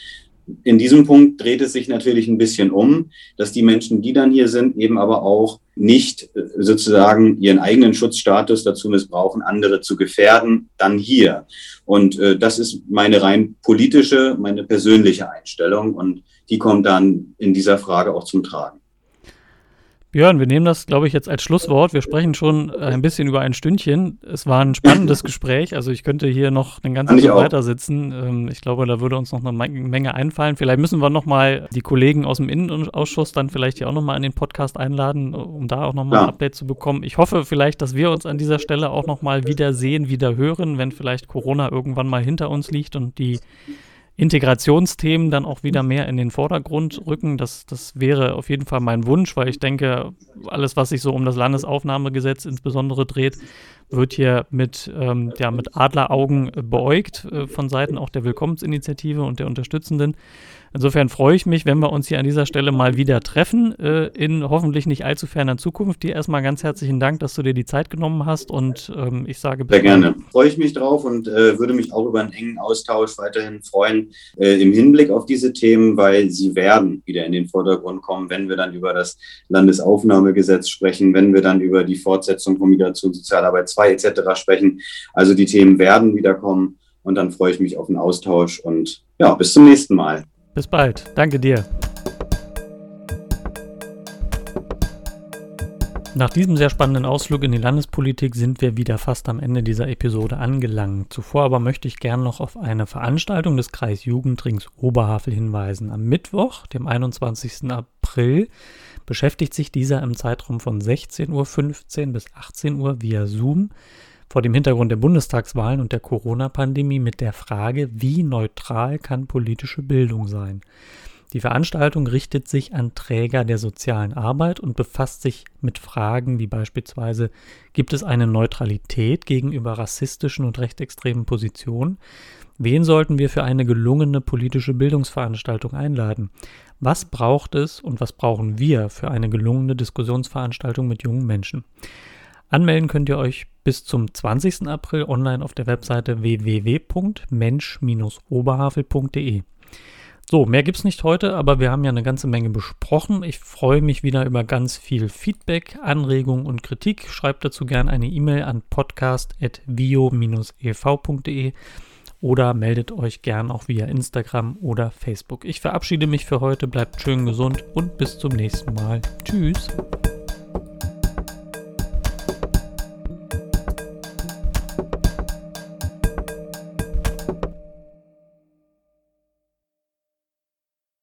in diesem Punkt dreht es sich natürlich ein bisschen um, dass die Menschen, die dann hier sind, eben aber auch nicht äh, sozusagen ihren eigenen Schutzstatus dazu missbrauchen, andere zu gefährden, dann hier. Und äh, das ist meine rein politische, meine persönliche Einstellung und die kommt dann in dieser Frage auch zum Tragen. Björn, wir nehmen das, glaube ich, jetzt als Schlusswort. Wir sprechen schon äh, ein bisschen über ein Stündchen. Es war ein spannendes *clears throat* Gespräch. Also ich könnte hier noch den ganzen Tag weiter sitzen. Ähm, ich glaube, da würde uns noch eine Menge einfallen. Vielleicht müssen wir noch mal die Kollegen aus dem Innenausschuss dann vielleicht hier auch noch mal in den Podcast einladen, um da auch noch mal ja. ein Update zu bekommen. Ich hoffe vielleicht, dass wir uns an dieser Stelle auch noch mal wieder sehen, wieder hören, wenn vielleicht Corona irgendwann mal hinter uns liegt und die Integrationsthemen dann auch wieder mehr in den Vordergrund rücken. Das, das wäre auf jeden Fall mein Wunsch, weil ich denke, alles, was sich so um das Landesaufnahmegesetz insbesondere dreht, wird hier mit, ähm, ja, mit Adleraugen beäugt äh, von Seiten auch der Willkommensinitiative und der Unterstützenden. Insofern freue ich mich, wenn wir uns hier an dieser Stelle mal wieder treffen, äh, in hoffentlich nicht allzu ferner Zukunft. Dir erstmal ganz herzlichen Dank, dass du dir die Zeit genommen hast und ähm, ich sage bis Sehr gerne. Freue ich mich drauf und äh, würde mich auch über einen engen Austausch weiterhin freuen äh, im Hinblick auf diese Themen, weil sie werden wieder in den Vordergrund kommen, wenn wir dann über das Landesaufnahmegesetz sprechen, wenn wir dann über die Fortsetzung von Migration, Sozialarbeit 2 etc. sprechen. Also die Themen werden wiederkommen und dann freue ich mich auf den Austausch und ja, bis zum nächsten Mal. Bis bald. Danke dir. Nach diesem sehr spannenden Ausflug in die Landespolitik sind wir wieder fast am Ende dieser Episode angelangt. Zuvor aber möchte ich gern noch auf eine Veranstaltung des Kreis Jugendrings Oberhavel hinweisen. Am Mittwoch, dem 21. April, beschäftigt sich dieser im Zeitraum von 16.15 Uhr bis 18 Uhr via Zoom vor dem Hintergrund der Bundestagswahlen und der Corona-Pandemie mit der Frage, wie neutral kann politische Bildung sein? Die Veranstaltung richtet sich an Träger der sozialen Arbeit und befasst sich mit Fragen wie beispielsweise, gibt es eine Neutralität gegenüber rassistischen und rechtsextremen Positionen? Wen sollten wir für eine gelungene politische Bildungsveranstaltung einladen? Was braucht es und was brauchen wir für eine gelungene Diskussionsveranstaltung mit jungen Menschen? Anmelden könnt ihr euch bis zum 20. April online auf der Webseite www.mensch-oberhavel.de. So, mehr gibt es nicht heute, aber wir haben ja eine ganze Menge besprochen. Ich freue mich wieder über ganz viel Feedback, Anregungen und Kritik. Schreibt dazu gerne eine E-Mail an podcast.vio-ev.de oder meldet euch gern auch via Instagram oder Facebook. Ich verabschiede mich für heute, bleibt schön gesund und bis zum nächsten Mal. Tschüss.